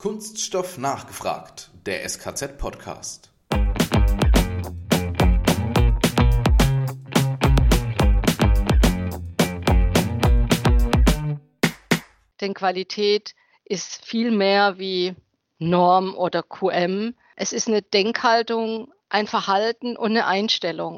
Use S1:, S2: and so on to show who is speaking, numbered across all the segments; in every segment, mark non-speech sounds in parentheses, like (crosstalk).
S1: Kunststoff nachgefragt, der SKZ-Podcast.
S2: Denn Qualität ist viel mehr wie Norm oder QM. Es ist eine Denkhaltung, ein Verhalten und eine Einstellung.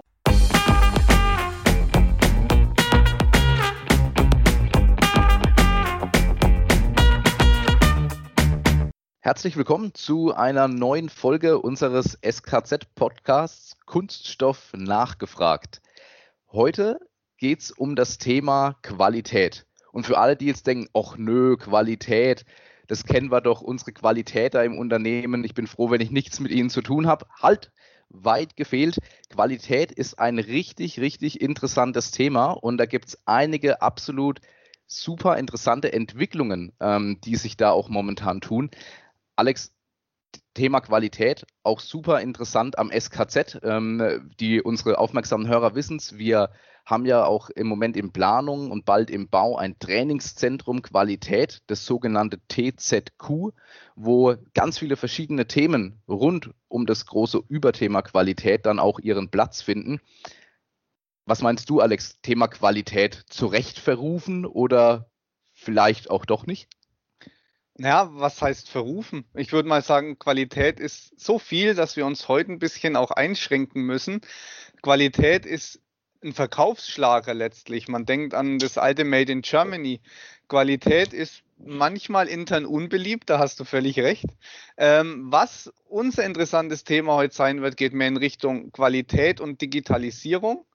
S1: Herzlich willkommen zu einer neuen Folge unseres SKZ-Podcasts Kunststoff nachgefragt. Heute geht es um das Thema Qualität. Und für alle, die jetzt denken, ach nö, Qualität, das kennen wir doch, unsere Qualität da im Unternehmen. Ich bin froh, wenn ich nichts mit ihnen zu tun habe. Halt, weit gefehlt. Qualität ist ein richtig, richtig interessantes Thema und da gibt es einige absolut super interessante Entwicklungen, ähm, die sich da auch momentan tun. Alex, Thema Qualität, auch super interessant am SKZ. Ähm, die unsere aufmerksamen Hörer wissen es. Wir haben ja auch im Moment in Planung und bald im Bau ein Trainingszentrum Qualität, das sogenannte TZQ, wo ganz viele verschiedene Themen rund um das große Überthema Qualität dann auch ihren Platz finden. Was meinst du, Alex? Thema Qualität zu Recht verrufen oder vielleicht auch doch nicht?
S3: Ja, was heißt verrufen? Ich würde mal sagen, Qualität ist so viel, dass wir uns heute ein bisschen auch einschränken müssen. Qualität ist ein Verkaufsschlager letztlich. Man denkt an das alte Made in Germany. Qualität ist manchmal intern unbeliebt, da hast du völlig recht. Ähm, was unser interessantes Thema heute sein wird, geht mehr in Richtung Qualität und Digitalisierung.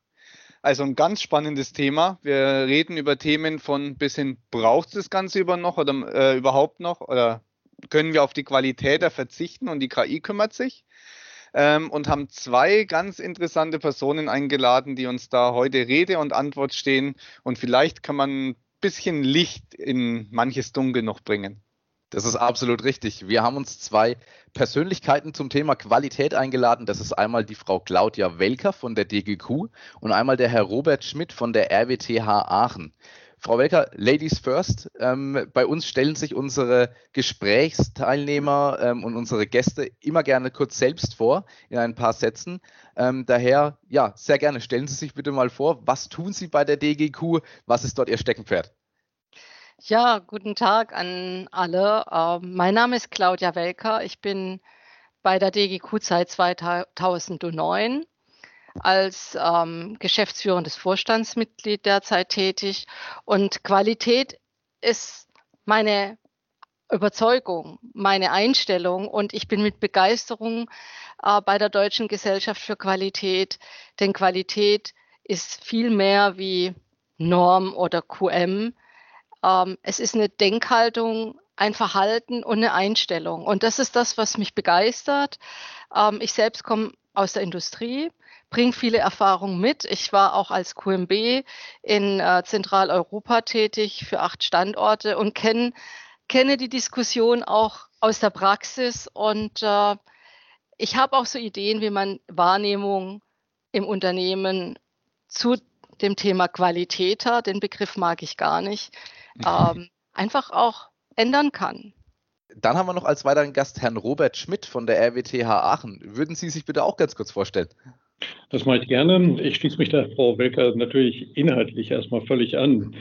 S3: Also ein ganz spannendes Thema. Wir reden über Themen von bis hin, braucht es das Ganze über noch oder äh, überhaupt noch? Oder können wir auf die Qualität da verzichten und die KI kümmert sich? Ähm, und haben zwei ganz interessante Personen eingeladen, die uns da heute Rede und Antwort stehen. Und vielleicht kann man ein bisschen Licht in manches Dunkel noch bringen.
S1: Das ist absolut richtig. Wir haben uns zwei Persönlichkeiten zum Thema Qualität eingeladen. Das ist einmal die Frau Claudia Welker von der DGQ und einmal der Herr Robert Schmidt von der RWTH Aachen. Frau Welker, Ladies first. Ähm, bei uns stellen sich unsere Gesprächsteilnehmer ähm, und unsere Gäste immer gerne kurz selbst vor in ein paar Sätzen. Ähm, daher, ja, sehr gerne. Stellen Sie sich bitte mal vor, was tun Sie bei der DGQ? Was ist dort Ihr Steckenpferd?
S2: Ja, guten Tag an alle. Ähm, mein Name ist Claudia Welker. Ich bin bei der DGQ seit 2009 als ähm, geschäftsführendes Vorstandsmitglied derzeit tätig. Und Qualität ist meine Überzeugung, meine Einstellung. Und ich bin mit Begeisterung äh, bei der Deutschen Gesellschaft für Qualität, denn Qualität ist viel mehr wie Norm oder QM ähm, es ist eine Denkhaltung, ein Verhalten und eine Einstellung. Und das ist das, was mich begeistert. Ähm, ich selbst komme aus der Industrie, bringe viele Erfahrungen mit. Ich war auch als QMB in äh, Zentraleuropa tätig für acht Standorte und kenn, kenne die Diskussion auch aus der Praxis. Und äh, ich habe auch so Ideen, wie man Wahrnehmung im Unternehmen zu dem Thema Qualitäter, den Begriff mag ich gar nicht, (laughs) ähm, einfach auch ändern kann.
S1: Dann haben wir noch als weiteren Gast Herrn Robert Schmidt von der RWTH Aachen. Würden Sie sich bitte auch ganz kurz vorstellen?
S4: Das mache ich gerne. Ich schließe mich der Frau Welker natürlich inhaltlich erstmal völlig an.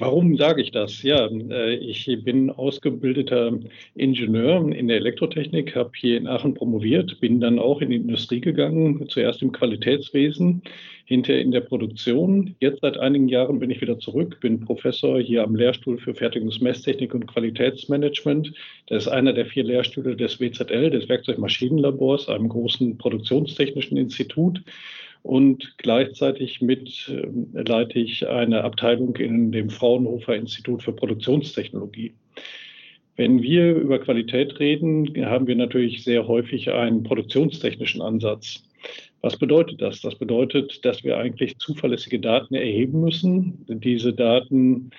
S4: Warum sage ich das? Ja, äh, ich bin ausgebildeter Ingenieur in der Elektrotechnik, habe hier in Aachen promoviert, bin dann auch in die Industrie gegangen, zuerst im Qualitätswesen, hinterher in der Produktion. Jetzt seit einigen Jahren bin ich wieder zurück, bin Professor hier am Lehrstuhl für Fertigungsmesstechnik und Qualitätsmanagement. Das ist einer der vier Lehrstühle des WZL, des Werkzeugmaschinenlabors, einem großen produktionstechnischen Institut und gleichzeitig mit äh, leite ich eine Abteilung in dem Fraunhofer Institut für Produktionstechnologie. Wenn wir über Qualität reden, haben wir natürlich sehr häufig einen produktionstechnischen Ansatz. Was bedeutet das? Das bedeutet, dass wir eigentlich zuverlässige Daten erheben müssen, diese Daten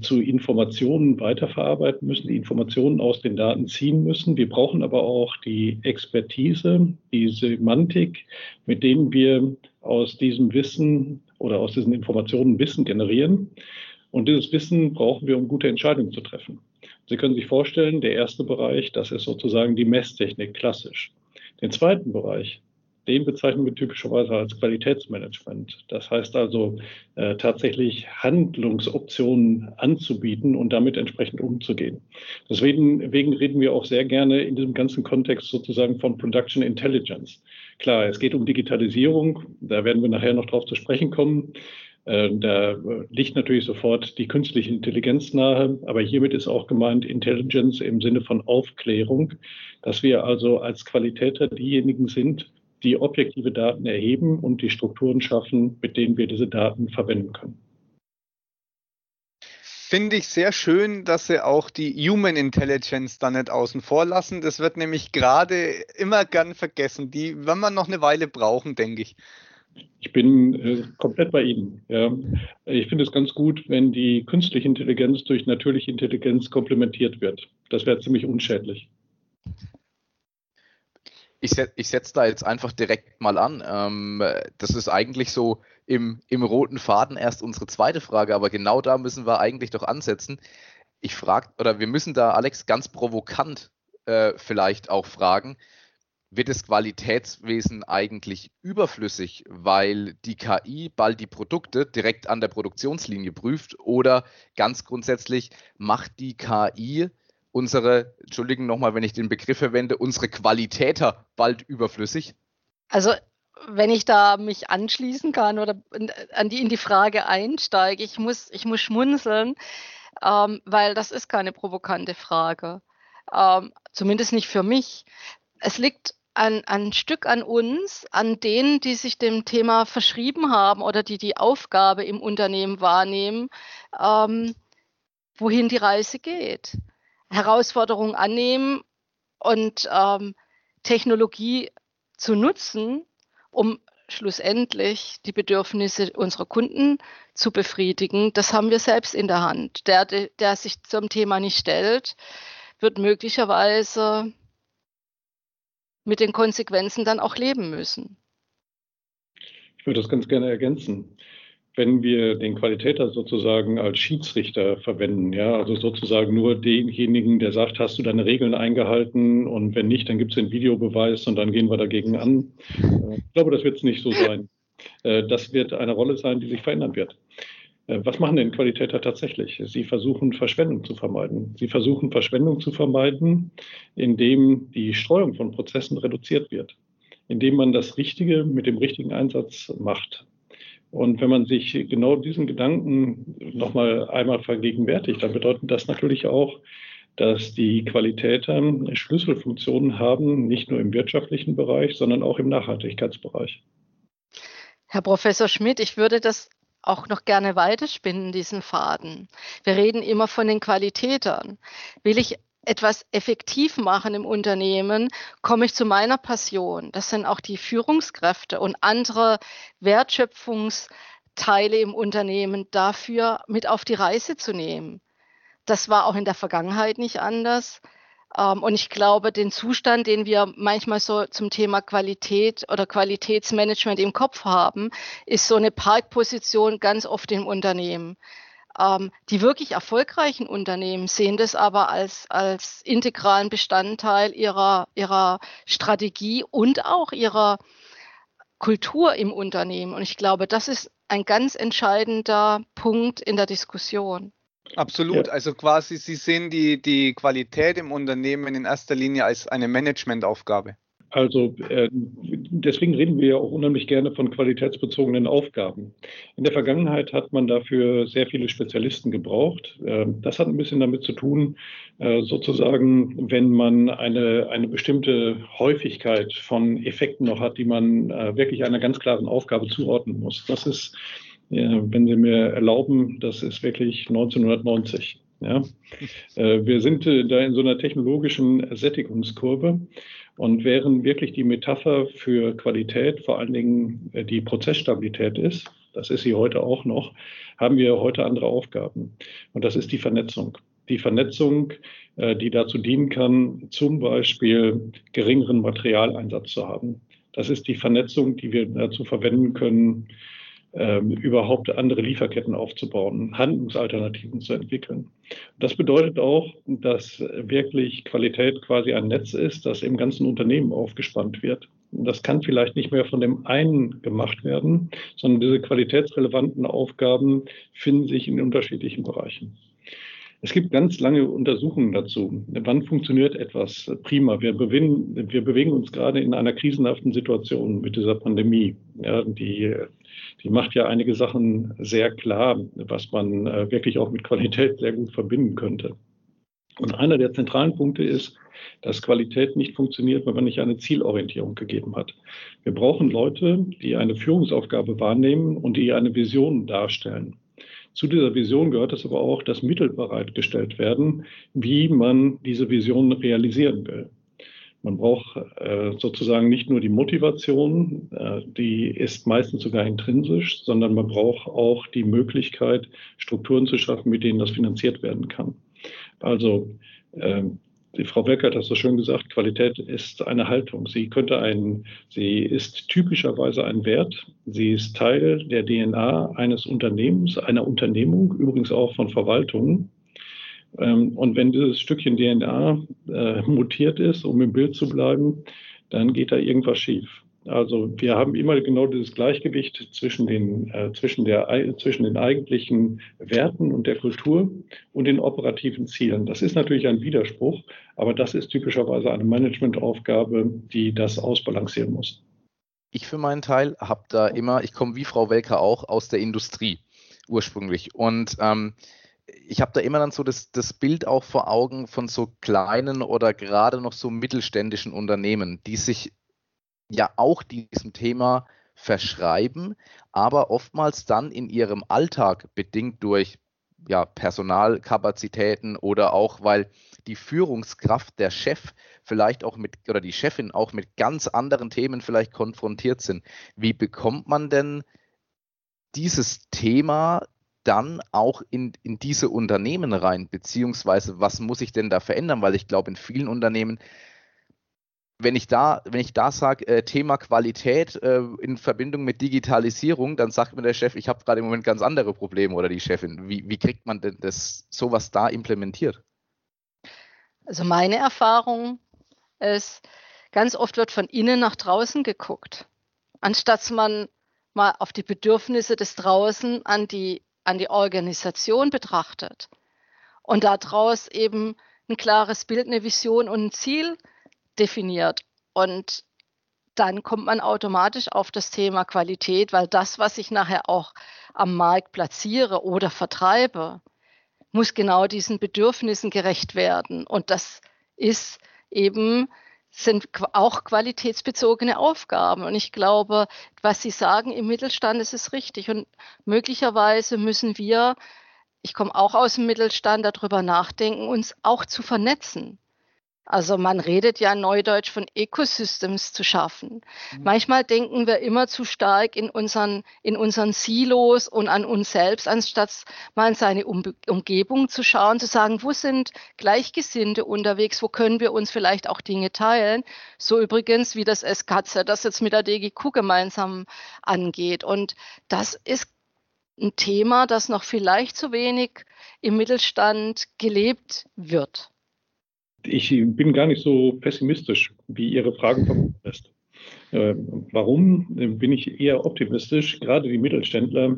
S4: zu Informationen weiterverarbeiten müssen, die Informationen aus den Daten ziehen müssen. Wir brauchen aber auch die Expertise, die Semantik, mit denen wir aus diesem Wissen oder aus diesen Informationen Wissen generieren. Und dieses Wissen brauchen wir, um gute Entscheidungen zu treffen. Sie können sich vorstellen, der erste Bereich, das ist sozusagen die Messtechnik klassisch. Den zweiten Bereich, den bezeichnen wir typischerweise als Qualitätsmanagement. Das heißt also äh, tatsächlich Handlungsoptionen anzubieten und damit entsprechend umzugehen. Deswegen, deswegen reden wir auch sehr gerne in diesem ganzen Kontext sozusagen von Production Intelligence. Klar, es geht um Digitalisierung, da werden wir nachher noch drauf zu sprechen kommen. Äh, da liegt natürlich sofort die künstliche Intelligenz nahe, aber hiermit ist auch gemeint Intelligence im Sinne von Aufklärung, dass wir also als Qualitäter diejenigen sind, die objektive Daten erheben und die Strukturen schaffen, mit denen wir diese Daten verwenden können.
S3: Finde ich sehr schön, dass Sie auch die Human Intelligence da nicht außen vor lassen. Das wird nämlich gerade immer gern vergessen. Die werden wir noch eine Weile brauchen, denke ich.
S4: Ich bin äh, komplett bei Ihnen. Ja. Ich finde es ganz gut, wenn die künstliche Intelligenz durch natürliche Intelligenz komplementiert wird. Das wäre ziemlich unschädlich
S1: ich, set, ich setze da jetzt einfach direkt mal an. Ähm, das ist eigentlich so im, im roten Faden erst unsere zweite Frage, aber genau da müssen wir eigentlich doch ansetzen. Ich frage, oder wir müssen da, Alex, ganz provokant äh, vielleicht auch fragen, wird das Qualitätswesen eigentlich überflüssig, weil die KI bald die Produkte direkt an der Produktionslinie prüft oder ganz grundsätzlich macht die KI unsere, entschuldigen nochmal, wenn ich den Begriff verwende, unsere Qualitäter bald überflüssig?
S2: Also wenn ich da mich anschließen kann oder an die, in die Frage einsteige, ich muss, ich muss schmunzeln, ähm, weil das ist keine provokante Frage. Ähm, zumindest nicht für mich. Es liegt ein, ein Stück an uns, an denen, die sich dem Thema verschrieben haben oder die die Aufgabe im Unternehmen wahrnehmen, ähm, wohin die Reise geht. Herausforderungen annehmen und ähm, Technologie zu nutzen, um schlussendlich die Bedürfnisse unserer Kunden zu befriedigen, das haben wir selbst in der Hand. Der, der sich zum Thema nicht stellt, wird möglicherweise mit den Konsequenzen dann auch leben müssen.
S4: Ich würde das ganz gerne ergänzen wenn wir den Qualitäter sozusagen als Schiedsrichter verwenden, ja, also sozusagen nur denjenigen, der sagt, hast du deine Regeln eingehalten und wenn nicht, dann gibt es den Videobeweis und dann gehen wir dagegen an. Ich glaube, das wird es nicht so sein. Äh, das wird eine Rolle sein, die sich verändern wird. Äh, was machen denn Qualitäter tatsächlich? Sie versuchen Verschwendung zu vermeiden. Sie versuchen Verschwendung zu vermeiden, indem die Streuung von Prozessen reduziert wird, indem man das Richtige mit dem richtigen Einsatz macht. Und wenn man sich genau diesen Gedanken nochmal einmal vergegenwärtigt, dann bedeutet das natürlich auch, dass die Qualitäter Schlüsselfunktionen haben, nicht nur im wirtschaftlichen Bereich, sondern auch im Nachhaltigkeitsbereich.
S2: Herr Professor Schmidt, ich würde das auch noch gerne weiterspinnen, diesen Faden. Wir reden immer von den Qualitätern. Will ich etwas effektiv machen im Unternehmen, komme ich zu meiner Passion. Das sind auch die Führungskräfte und andere Wertschöpfungsteile im Unternehmen dafür mit auf die Reise zu nehmen. Das war auch in der Vergangenheit nicht anders. Ähm, und ich glaube, den Zustand, den wir manchmal so zum Thema Qualität oder Qualitätsmanagement im Kopf haben, ist so eine Parkposition ganz oft im Unternehmen. Ähm, die wirklich erfolgreichen Unternehmen sehen das aber als, als integralen Bestandteil ihrer, ihrer Strategie und auch ihrer Kultur im Unternehmen. Und ich glaube, das ist ein ganz entscheidender Punkt in der Diskussion.
S3: Absolut. Ja. Also quasi, Sie sehen die, die Qualität im Unternehmen in erster Linie als eine Managementaufgabe.
S4: Also äh, deswegen reden wir ja auch unheimlich gerne von qualitätsbezogenen Aufgaben. In der Vergangenheit hat man dafür sehr viele Spezialisten gebraucht. Äh, das hat ein bisschen damit zu tun, äh, sozusagen, wenn man eine, eine bestimmte Häufigkeit von Effekten noch hat, die man äh, wirklich einer ganz klaren Aufgabe zuordnen muss. Das ist, wenn Sie mir erlauben, das ist wirklich 1990. Ja. Äh, wir sind äh, da in so einer technologischen Sättigungskurve und während wirklich die Metapher für Qualität vor allen Dingen äh, die Prozessstabilität ist, das ist sie heute auch noch, haben wir heute andere Aufgaben. Und das ist die Vernetzung. Die Vernetzung, die dazu dienen kann, zum Beispiel geringeren Materialeinsatz zu haben. Das ist die Vernetzung, die wir dazu verwenden können, ähm, überhaupt andere Lieferketten aufzubauen, Handlungsalternativen zu entwickeln. Das bedeutet auch, dass wirklich Qualität quasi ein Netz ist, das im ganzen Unternehmen aufgespannt wird. Das kann vielleicht nicht mehr von dem einen gemacht werden, sondern diese qualitätsrelevanten Aufgaben finden sich in unterschiedlichen Bereichen. Es gibt ganz lange Untersuchungen dazu. Wann funktioniert etwas prima? Wir bewegen, wir bewegen uns gerade in einer krisenhaften Situation mit dieser Pandemie. Ja, die, die macht ja einige Sachen sehr klar, was man äh, wirklich auch mit Qualität sehr gut verbinden könnte. Und einer der zentralen Punkte ist, dass Qualität nicht funktioniert, wenn man nicht eine Zielorientierung gegeben hat. Wir brauchen Leute, die eine Führungsaufgabe wahrnehmen und die eine Vision darstellen. Zu dieser Vision gehört es aber auch, dass Mittel bereitgestellt werden, wie man diese Vision realisieren will. Man braucht äh, sozusagen nicht nur die Motivation, äh, die ist meistens sogar intrinsisch, sondern man braucht auch die Möglichkeit, Strukturen zu schaffen, mit denen das finanziert werden kann. Also äh, die Frau Becker hat das so schön gesagt, Qualität ist eine Haltung. Sie könnte ein, sie ist typischerweise ein Wert. Sie ist Teil der DNA eines Unternehmens, einer Unternehmung, übrigens auch von Verwaltungen. Ähm, und wenn dieses Stückchen DNA äh, mutiert ist, um im Bild zu bleiben, dann geht da irgendwas schief. Also wir haben immer genau dieses Gleichgewicht zwischen den, äh, zwischen, der, zwischen den eigentlichen Werten und der Kultur und den operativen Zielen. Das ist natürlich ein Widerspruch, aber das ist typischerweise eine Managementaufgabe, die das ausbalancieren muss.
S1: Ich für meinen Teil habe da immer, ich komme wie Frau Welker auch aus der Industrie ursprünglich und ähm, ich habe da immer dann so das, das Bild auch vor Augen von so kleinen oder gerade noch so mittelständischen Unternehmen, die sich ja auch diesem Thema verschreiben, aber oftmals dann in ihrem Alltag bedingt durch ja, Personalkapazitäten oder auch, weil die Führungskraft, der Chef vielleicht auch mit oder die Chefin auch mit ganz anderen Themen vielleicht konfrontiert sind. Wie bekommt man denn dieses Thema dann auch in, in diese Unternehmen rein? Beziehungsweise was muss ich denn da verändern? Weil ich glaube, in vielen Unternehmen wenn ich da, wenn ich da sage, äh, Thema Qualität äh, in Verbindung mit Digitalisierung, dann sagt mir der Chef, ich habe gerade im Moment ganz andere Probleme oder die Chefin. Wie, wie kriegt man denn das sowas da implementiert?
S2: Also meine Erfahrung ist, ganz oft wird von innen nach draußen geguckt, anstatt man mal auf die Bedürfnisse des Draußen an die, an die Organisation betrachtet und daraus eben ein klares Bild, eine Vision und ein Ziel definiert. Und dann kommt man automatisch auf das Thema Qualität, weil das, was ich nachher auch am Markt platziere oder vertreibe, muss genau diesen Bedürfnissen gerecht werden. Und das ist eben, sind auch qualitätsbezogene Aufgaben. Und ich glaube, was Sie sagen im Mittelstand, ist es richtig. Und möglicherweise müssen wir, ich komme auch aus dem Mittelstand, darüber nachdenken, uns auch zu vernetzen. Also man redet ja neudeutsch von Ecosystems zu schaffen. Mhm. Manchmal denken wir immer zu stark in unseren, in unseren Silos und an uns selbst, anstatt mal in seine um Umgebung zu schauen, zu sagen, wo sind Gleichgesinnte unterwegs, wo können wir uns vielleicht auch Dinge teilen. So übrigens wie das SKZ, das jetzt mit der DGQ gemeinsam angeht. Und das ist ein Thema, das noch vielleicht zu wenig im Mittelstand gelebt wird.
S4: Ich bin gar nicht so pessimistisch, wie Ihre Frage vermuten lässt. Äh, warum bin ich eher optimistisch? Gerade die Mittelständler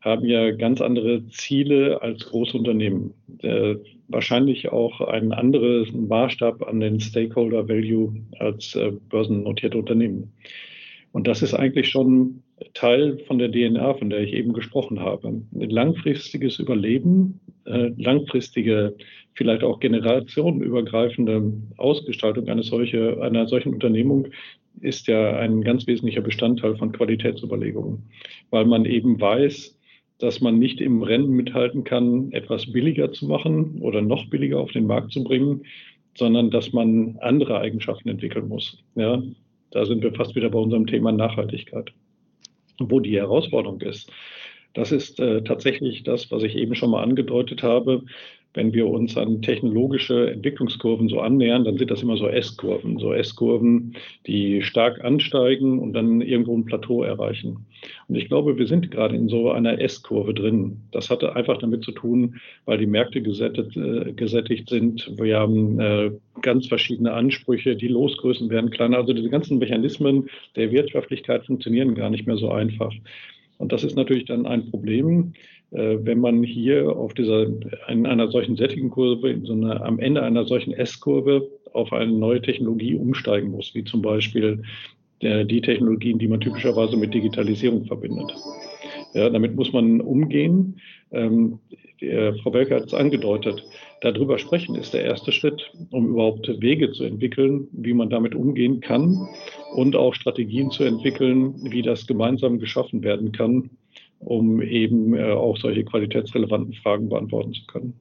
S4: haben ja ganz andere Ziele als Großunternehmen. Äh, wahrscheinlich auch einen anderen Maßstab an den Stakeholder Value als äh, börsennotierte Unternehmen. Und das ist eigentlich schon Teil von der DNA, von der ich eben gesprochen habe. Langfristiges Überleben, äh, langfristige, vielleicht auch generationenübergreifende Ausgestaltung einer, solche, einer solchen Unternehmung ist ja ein ganz wesentlicher Bestandteil von Qualitätsüberlegungen, weil man eben weiß, dass man nicht im Rennen mithalten kann, etwas billiger zu machen oder noch billiger auf den Markt zu bringen, sondern dass man andere Eigenschaften entwickeln muss. Ja, da sind wir fast wieder bei unserem Thema Nachhaltigkeit. Wo die Herausforderung ist, das ist äh, tatsächlich das, was ich eben schon mal angedeutet habe. Wenn wir uns an technologische Entwicklungskurven so annähern, dann sind das immer so S-Kurven, so S-Kurven, die stark ansteigen und dann irgendwo ein Plateau erreichen. Und ich glaube, wir sind gerade in so einer S-Kurve drin. Das hatte einfach damit zu tun, weil die Märkte gesättigt, äh, gesättigt sind. Wir haben äh, ganz verschiedene Ansprüche, die Losgrößen werden kleiner. Also diese ganzen Mechanismen der Wirtschaftlichkeit funktionieren gar nicht mehr so einfach. Und das ist natürlich dann ein Problem, wenn man hier auf dieser, in einer solchen Sättigenkurve, in so am Ende einer solchen S-Kurve auf eine neue Technologie umsteigen muss, wie zum Beispiel der, die Technologien, die man typischerweise mit Digitalisierung verbindet. Ja, damit muss man umgehen. Ähm, der, Frau Welke hat es angedeutet. Darüber sprechen ist der erste Schritt, um überhaupt Wege zu entwickeln, wie man damit umgehen kann und auch Strategien zu entwickeln, wie das gemeinsam geschaffen werden kann, um eben äh, auch solche qualitätsrelevanten Fragen beantworten zu können.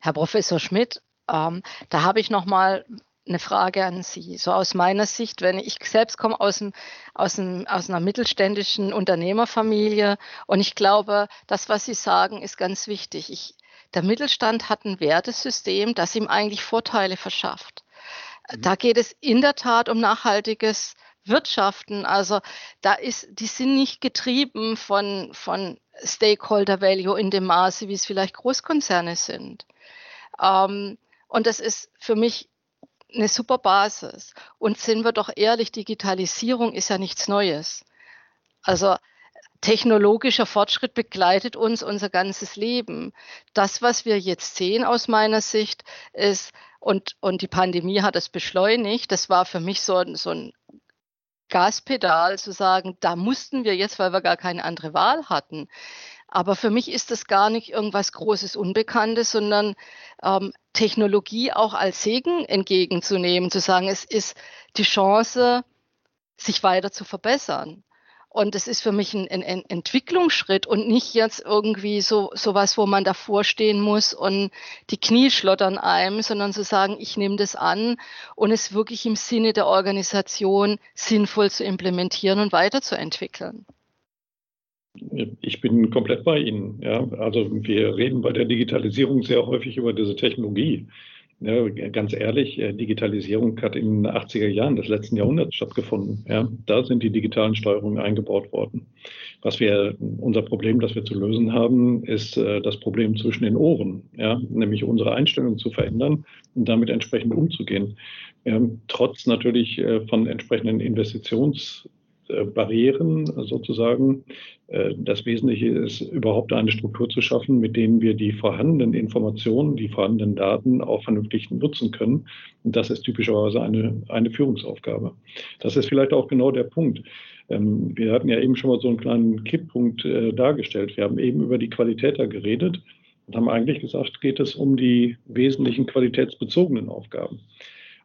S2: Herr Professor Schmidt, ähm, da habe ich noch mal eine Frage an Sie. So aus meiner Sicht, wenn ich selbst komme aus, dem, aus, dem, aus einer mittelständischen Unternehmerfamilie und ich glaube, das, was Sie sagen, ist ganz wichtig. Ich, der Mittelstand hat ein Wertesystem, das ihm eigentlich Vorteile verschafft. Mhm. Da geht es in der Tat um nachhaltiges wirtschaften. Also da ist, die sind nicht getrieben von, von Stakeholder Value in dem Maße, wie es vielleicht Großkonzerne sind. Ähm, und das ist für mich eine super Basis. Und sind wir doch ehrlich, Digitalisierung ist ja nichts Neues. Also technologischer Fortschritt begleitet uns unser ganzes Leben. Das, was wir jetzt sehen aus meiner Sicht, ist, und, und die Pandemie hat es beschleunigt, das war für mich so, so ein Gaspedal zu sagen, da mussten wir jetzt, weil wir gar keine andere Wahl hatten. Aber für mich ist das gar nicht irgendwas Großes Unbekanntes, sondern ähm, Technologie auch als Segen entgegenzunehmen, zu sagen, es ist die Chance, sich weiter zu verbessern. Und es ist für mich ein, ein, ein, Entwicklungsschritt und nicht jetzt irgendwie so sowas, wo man davor stehen muss und die Knie schlottern einem, sondern zu sagen, ich nehme das an und es wirklich im Sinne der Organisation sinnvoll zu implementieren und weiterzuentwickeln.
S4: Ich bin komplett bei Ihnen. Ja. Also wir reden bei der Digitalisierung sehr häufig über diese Technologie. Ja, ganz ehrlich, äh, Digitalisierung hat in den 80er Jahren des letzten Jahrhunderts stattgefunden. Ja, da sind die digitalen Steuerungen eingebaut worden. Was wir, unser Problem, das wir zu lösen haben, ist äh, das Problem zwischen den Ohren, ja, nämlich unsere Einstellung zu verändern und damit entsprechend umzugehen. Ja, trotz natürlich äh, von entsprechenden Investitions Barrieren sozusagen. Äh, das Wesentliche ist, überhaupt eine Struktur zu schaffen, mit denen wir die vorhandenen Informationen, die vorhandenen Daten auch vernünftig nutzen können. Und das ist typischerweise eine, eine Führungsaufgabe. Das ist vielleicht auch genau der Punkt. Ähm, wir hatten ja eben schon mal so einen kleinen Kipppunkt äh, dargestellt. Wir haben eben über die Qualität da geredet und haben eigentlich gesagt, geht es um die wesentlichen qualitätsbezogenen Aufgaben.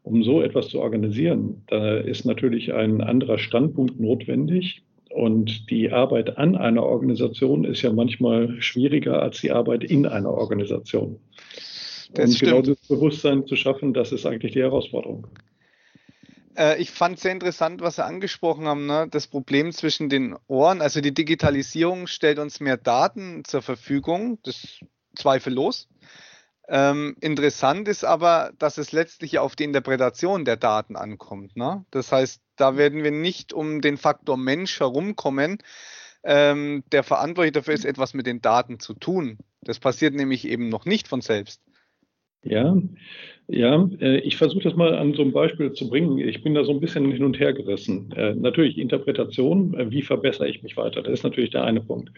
S4: Um so etwas zu organisieren, da ist natürlich ein anderer Standpunkt notwendig. Und die Arbeit an einer Organisation ist ja manchmal schwieriger als die Arbeit in einer Organisation. Das und genau das Bewusstsein zu schaffen, das ist eigentlich die Herausforderung.
S3: Äh, ich fand sehr interessant, was Sie angesprochen haben, ne? das Problem zwischen den Ohren. Also die Digitalisierung stellt uns mehr Daten zur Verfügung, das zweifellos. Ähm, interessant ist aber, dass es letztlich auf die Interpretation der Daten ankommt. Ne? Das heißt, da werden wir nicht um den Faktor Mensch herumkommen, ähm, der verantwortlich dafür ist, etwas mit den Daten zu tun. Das passiert nämlich eben noch nicht von selbst.
S4: Ja, ja, äh, ich versuche das mal an so einem Beispiel zu bringen. Ich bin da so ein bisschen hin und her gerissen. Äh, natürlich Interpretation, äh, wie verbessere ich mich weiter? Das ist natürlich der eine Punkt.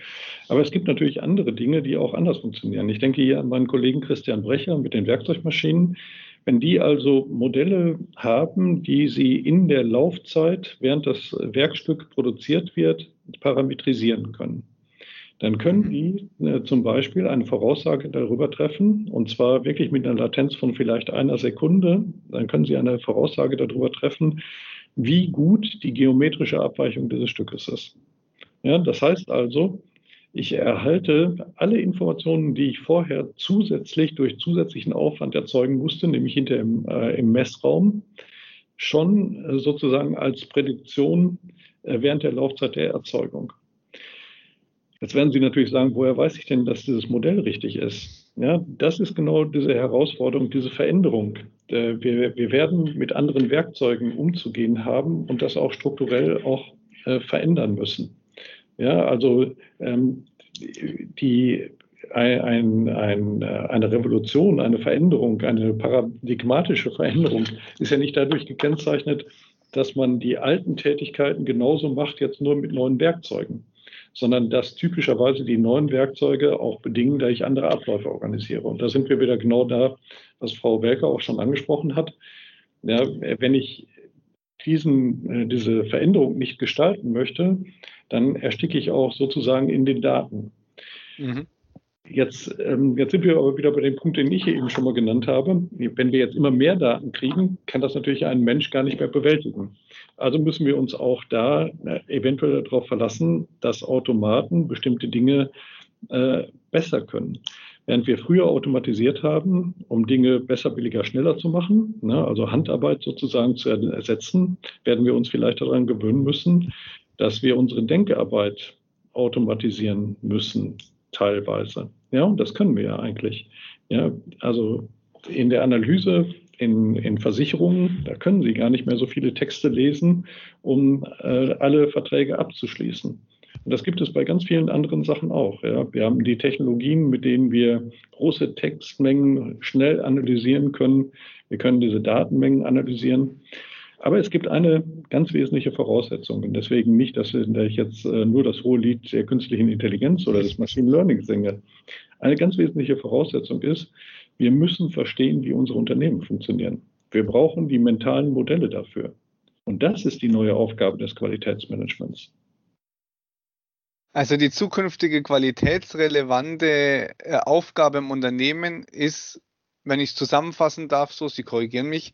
S4: Aber es gibt natürlich andere Dinge, die auch anders funktionieren. Ich denke hier an meinen Kollegen Christian Brecher mit den Werkzeugmaschinen. Wenn die also Modelle haben, die sie in der Laufzeit, während das Werkstück produziert wird, parametrisieren können dann können die äh, zum Beispiel eine Voraussage darüber treffen, und zwar wirklich mit einer Latenz von vielleicht einer Sekunde. Dann können sie eine Voraussage darüber treffen, wie gut die geometrische Abweichung dieses Stückes ist. Ja, das heißt also, ich erhalte alle Informationen, die ich vorher zusätzlich durch zusätzlichen Aufwand erzeugen musste, nämlich hinter im, äh, im Messraum, schon äh, sozusagen als Prädiktion äh, während der Laufzeit der Erzeugung. Jetzt werden Sie natürlich sagen, woher weiß ich denn, dass dieses Modell richtig ist? Ja, das ist genau diese Herausforderung, diese Veränderung. Äh, wir, wir werden mit anderen Werkzeugen umzugehen haben und das auch strukturell auch äh, verändern müssen. Ja, also ähm, die, ein, ein, äh, eine Revolution, eine Veränderung, eine paradigmatische Veränderung ist ja nicht dadurch gekennzeichnet, dass man die alten Tätigkeiten genauso macht, jetzt nur mit neuen Werkzeugen sondern dass typischerweise die neuen Werkzeuge auch bedingen, da ich andere Abläufe organisiere. Und da sind wir wieder genau da, was Frau Welker auch schon angesprochen hat. Ja, wenn ich diesen, äh, diese Veränderung nicht gestalten möchte, dann ersticke ich auch sozusagen in den Daten. Mhm. Jetzt, ähm, jetzt sind wir aber wieder bei dem Punkt, den ich eben schon mal genannt habe. Wenn wir jetzt immer mehr Daten kriegen, kann das natürlich ein Mensch gar nicht mehr bewältigen. Also müssen wir uns auch da äh, eventuell darauf verlassen, dass Automaten bestimmte Dinge äh, besser können. Während wir früher automatisiert haben, um Dinge besser, billiger, schneller zu machen, ne, also Handarbeit sozusagen zu ersetzen, werden wir uns vielleicht daran gewöhnen müssen, dass wir unsere Denkarbeit automatisieren müssen teilweise. Ja, und das können wir ja eigentlich. Ja, also in der Analyse in, in Versicherungen, da können Sie gar nicht mehr so viele Texte lesen, um äh, alle Verträge abzuschließen. Und das gibt es bei ganz vielen anderen Sachen auch. Ja. Wir haben die Technologien, mit denen wir große Textmengen schnell analysieren können. Wir können diese Datenmengen analysieren. Aber es gibt eine ganz wesentliche Voraussetzung. Und deswegen nicht, dass ich jetzt äh, nur das hohe Lied der künstlichen Intelligenz oder des Machine Learning singe. Eine ganz wesentliche Voraussetzung ist, wir müssen verstehen, wie unsere Unternehmen funktionieren. Wir brauchen die mentalen Modelle dafür. Und das ist die neue Aufgabe des Qualitätsmanagements.
S3: Also die zukünftige qualitätsrelevante äh, Aufgabe im Unternehmen ist, wenn ich es zusammenfassen darf, so, Sie korrigieren mich,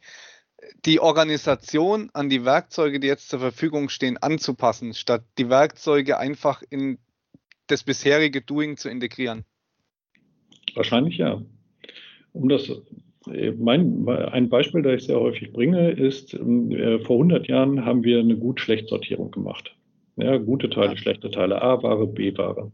S3: die Organisation an die Werkzeuge, die jetzt zur Verfügung stehen, anzupassen, statt die Werkzeuge einfach in das bisherige Doing zu integrieren?
S4: Wahrscheinlich ja. Um das, äh, mein, ein Beispiel, das ich sehr häufig bringe, ist, äh, vor 100 Jahren haben wir eine Gut-Schlecht-Sortierung gemacht. Ja, gute Teile, schlechte Teile, A-Ware, B-Ware.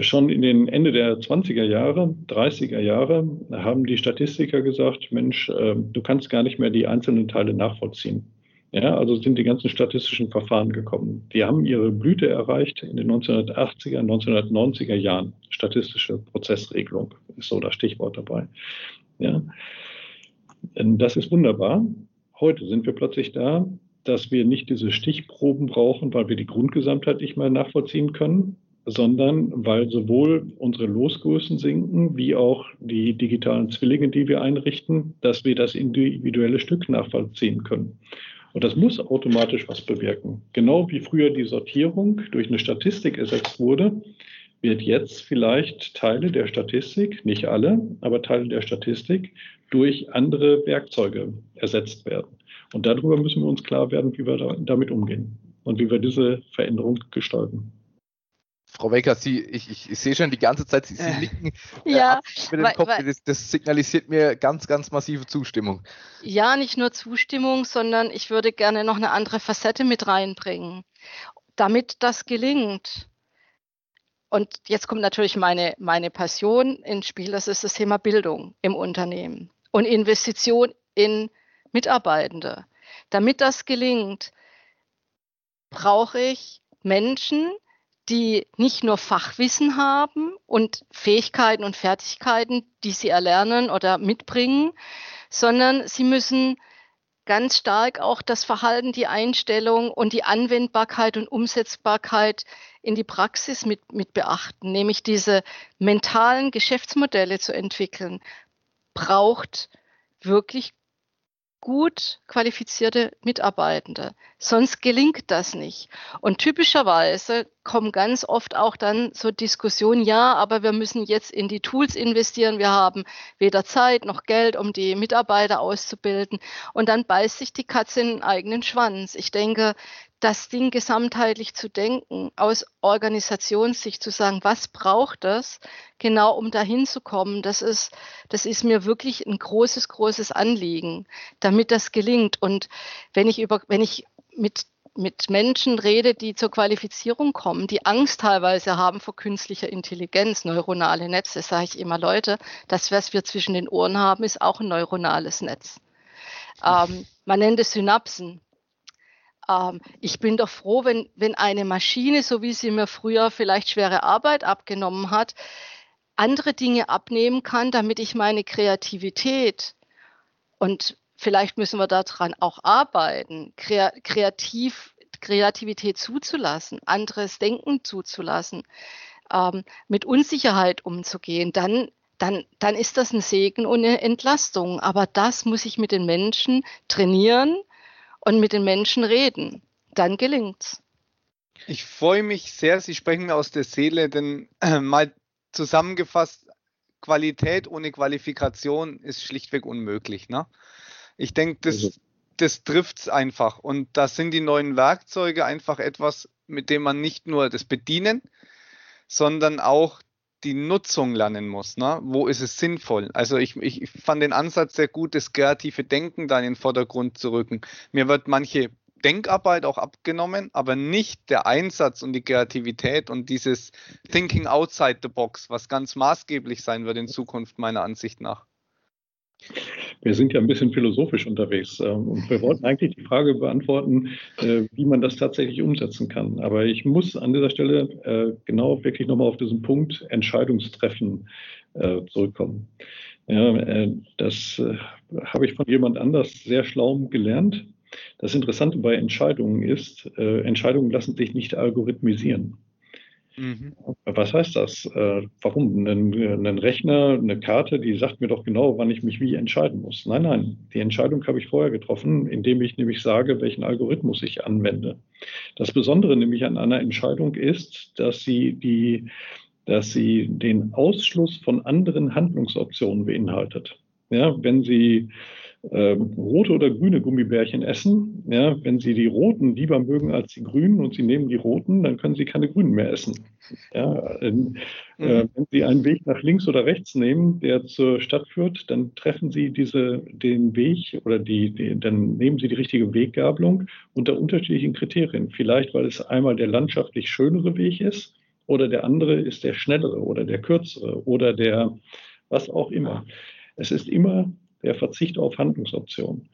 S4: Schon in den Ende der 20er Jahre, 30er Jahre haben die Statistiker gesagt, Mensch, äh, du kannst gar nicht mehr die einzelnen Teile nachvollziehen. Ja, also sind die ganzen statistischen Verfahren gekommen. Die haben ihre Blüte erreicht in den 1980er, 1990er Jahren. Statistische Prozessregelung ist so das Stichwort dabei. Ja. Das ist wunderbar. Heute sind wir plötzlich da, dass wir nicht diese Stichproben brauchen, weil wir die Grundgesamtheit nicht mehr nachvollziehen können, sondern weil sowohl unsere Losgrößen sinken, wie auch die digitalen Zwillinge, die wir einrichten, dass wir das individuelle Stück nachvollziehen können. Und das muss automatisch was bewirken. Genau wie früher die Sortierung durch eine Statistik ersetzt wurde, wird jetzt vielleicht Teile der Statistik, nicht alle, aber Teile der Statistik durch andere Werkzeuge ersetzt werden. Und darüber müssen wir uns klar werden, wie wir damit umgehen und wie wir diese Veränderung gestalten.
S1: Frau Wecker, Sie, ich, ich, ich, sehe schon die ganze Zeit, Sie, Sie
S2: äh,
S1: nicken
S2: äh, ja,
S1: mit dem Kopf. Weil, das, das, signalisiert mir ganz, ganz massive Zustimmung.
S2: Ja, nicht nur Zustimmung, sondern ich würde gerne noch eine andere Facette mit reinbringen, damit das gelingt. Und jetzt kommt natürlich meine, meine Passion ins Spiel, das ist das Thema Bildung im Unternehmen und Investition in Mitarbeitende. Damit das gelingt, brauche ich Menschen, die nicht nur Fachwissen haben und Fähigkeiten und Fertigkeiten, die sie erlernen oder mitbringen, sondern sie müssen ganz stark auch das Verhalten, die Einstellung und die Anwendbarkeit und Umsetzbarkeit in die Praxis mit, mit beachten, nämlich diese mentalen Geschäftsmodelle zu entwickeln, braucht wirklich gut qualifizierte Mitarbeitende. Sonst gelingt das nicht. Und typischerweise kommen ganz oft auch dann so Diskussionen, ja, aber wir müssen jetzt in die Tools investieren. Wir haben weder Zeit noch Geld, um die Mitarbeiter auszubilden. Und dann beißt sich die Katze in den eigenen Schwanz. Ich denke, das Ding gesamtheitlich zu denken, aus Organisationssicht zu sagen, was braucht das, genau um dahin zu kommen, das ist, das ist mir wirklich ein großes, großes Anliegen, damit das gelingt. Und wenn ich über, wenn ich mit mit Menschen rede, die zur Qualifizierung kommen, die Angst teilweise haben vor künstlicher Intelligenz, neuronale Netze, sage ich immer, Leute, das, was wir zwischen den Ohren haben, ist auch ein neuronales Netz. Ähm, man nennt es Synapsen. Ähm, ich bin doch froh, wenn, wenn eine Maschine, so wie sie mir früher vielleicht schwere Arbeit abgenommen hat, andere Dinge abnehmen kann, damit ich meine Kreativität und vielleicht müssen wir daran auch arbeiten, kreativ, Kreativität zuzulassen, anderes Denken zuzulassen, ähm, mit Unsicherheit umzugehen, dann, dann, dann ist das ein Segen und eine Entlastung. Aber das muss ich mit den Menschen trainieren und mit den Menschen reden. Dann gelingt's.
S3: Ich freue mich sehr, Sie sprechen mir aus der Seele, denn äh, mal zusammengefasst, Qualität ohne Qualifikation ist schlichtweg unmöglich. Ne? Ich denke, das, also. das trifft es einfach. Und da sind die neuen Werkzeuge einfach etwas, mit dem man nicht nur das Bedienen, sondern auch die Nutzung lernen muss. Ne? Wo ist es sinnvoll? Also ich, ich fand den Ansatz sehr gut, das kreative Denken da in den Vordergrund zu rücken. Mir wird manche Denkarbeit auch abgenommen, aber nicht der Einsatz und die Kreativität und dieses Thinking outside the box, was ganz maßgeblich sein wird in Zukunft meiner Ansicht nach.
S4: Wir sind ja ein bisschen philosophisch unterwegs ähm, und wir wollten eigentlich die Frage beantworten, äh, wie man das tatsächlich umsetzen kann. Aber ich muss an dieser Stelle äh, genau wirklich nochmal auf diesen Punkt Entscheidungstreffen äh, zurückkommen. Ja, das habe ich von jemand anders sehr schlau gelernt. Das Interessante bei Entscheidungen ist, Entscheidungen lassen sich nicht algorithmisieren. Mhm. Was heißt das? Äh, warum? Ein, Rechner, eine Karte, die sagt mir doch genau, wann ich mich wie entscheiden muss. Nein, nein, die Entscheidung habe ich vorher getroffen, indem ich nämlich sage, welchen Algorithmus ich anwende. Das Besondere nämlich an einer Entscheidung ist, dass sie die dass sie den Ausschluss von anderen Handlungsoptionen beinhaltet. Ja, wenn Sie ähm, rote oder grüne Gummibärchen essen. Ja, wenn Sie die roten lieber mögen als die grünen und Sie nehmen die roten, dann können Sie keine grünen mehr essen. Ja, ähm, äh, mhm. wenn Sie einen Weg nach links oder rechts nehmen, der zur Stadt führt, dann treffen Sie diese, den Weg oder die, die, dann nehmen Sie die richtige Weggabelung unter unterschiedlichen Kriterien. Vielleicht, weil es einmal der landschaftlich schönere Weg ist oder der andere ist der schnellere oder der kürzere oder der was auch immer. Es ist immer der Verzicht auf Handlungsoptionen.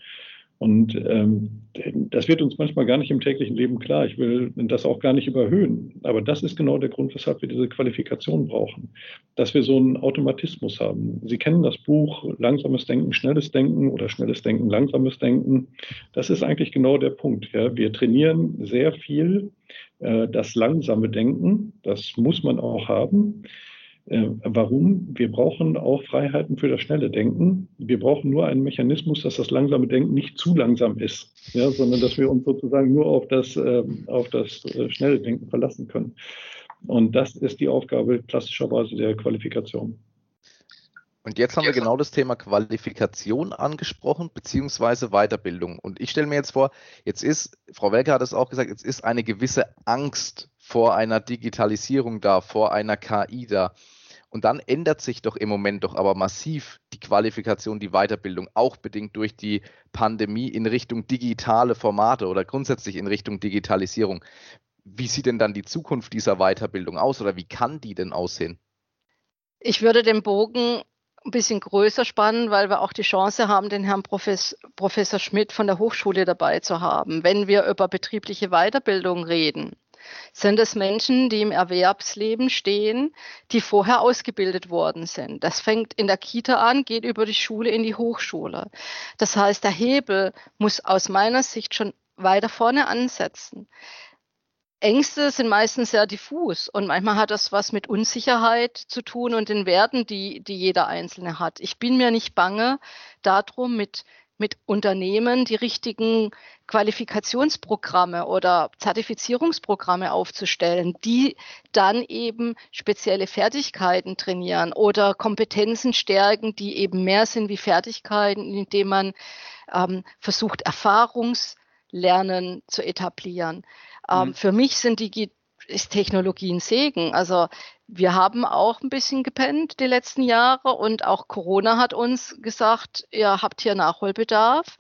S4: Und ähm, das wird uns manchmal gar nicht im täglichen Leben klar. Ich will das auch gar nicht überhöhen. Aber das ist genau der Grund, weshalb wir diese Qualifikation brauchen. Dass wir so einen Automatismus haben. Sie kennen das Buch Langsames Denken, Schnelles Denken oder Schnelles Denken, Langsames Denken. Das ist eigentlich genau der Punkt. Ja. Wir trainieren sehr viel äh, das langsame Denken. Das muss man auch haben. Äh, warum? Wir brauchen auch Freiheiten für das schnelle Denken. Wir brauchen nur einen Mechanismus, dass das langsame Denken nicht zu langsam ist, ja, sondern dass wir uns sozusagen nur auf das, äh, auf das äh, schnelle Denken verlassen können. Und das ist die Aufgabe klassischerweise der Qualifikation.
S1: Und jetzt haben wir genau das Thema Qualifikation angesprochen, beziehungsweise Weiterbildung. Und ich stelle mir jetzt vor, jetzt ist, Frau Welker hat es auch gesagt, jetzt ist eine gewisse Angst vor einer Digitalisierung da, vor einer KI da. Und dann ändert sich doch im Moment doch aber massiv die Qualifikation, die Weiterbildung, auch bedingt durch die Pandemie in Richtung digitale Formate oder grundsätzlich in Richtung Digitalisierung. Wie sieht denn dann die Zukunft dieser Weiterbildung aus oder wie kann die denn aussehen?
S2: Ich würde den Bogen ein bisschen größer spannen, weil wir auch die Chance haben, den Herrn Profes Professor Schmidt von der Hochschule dabei zu haben. Wenn wir über betriebliche Weiterbildung reden, sind es Menschen, die im Erwerbsleben stehen, die vorher ausgebildet worden sind. Das fängt in der Kita an, geht über die Schule in die Hochschule. Das heißt, der Hebel muss aus meiner Sicht schon weiter vorne ansetzen. Ängste sind meistens sehr diffus und manchmal hat das was mit Unsicherheit zu tun und den Werten, die, die jeder Einzelne hat. Ich bin mir nicht bange darum, mit, mit Unternehmen die richtigen Qualifikationsprogramme oder Zertifizierungsprogramme aufzustellen, die dann eben spezielle Fertigkeiten trainieren oder Kompetenzen stärken, die eben mehr sind wie Fertigkeiten, indem man ähm, versucht, Erfahrungslernen zu etablieren. Ähm, mhm. Für mich sind die ist Technologie ein Segen. Also wir haben auch ein bisschen gepennt die letzten Jahre und auch Corona hat uns gesagt, ihr habt hier Nachholbedarf.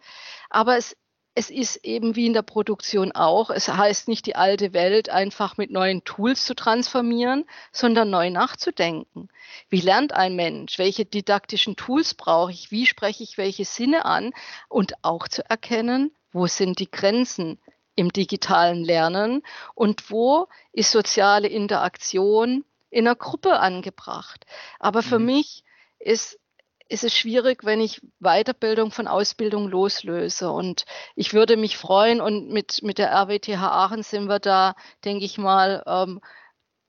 S2: Aber es es ist eben wie in der Produktion auch. Es heißt nicht, die alte Welt einfach mit neuen Tools zu transformieren, sondern neu nachzudenken. Wie lernt ein Mensch? Welche didaktischen Tools brauche ich? Wie spreche ich welche Sinne an? Und auch zu erkennen, wo sind die Grenzen im digitalen Lernen und wo ist soziale Interaktion in einer Gruppe angebracht. Aber für mhm. mich ist ist es schwierig, wenn ich Weiterbildung von Ausbildung loslöse. Und ich würde mich freuen, und mit, mit der RWTH Aachen sind wir da, denke ich mal, ähm,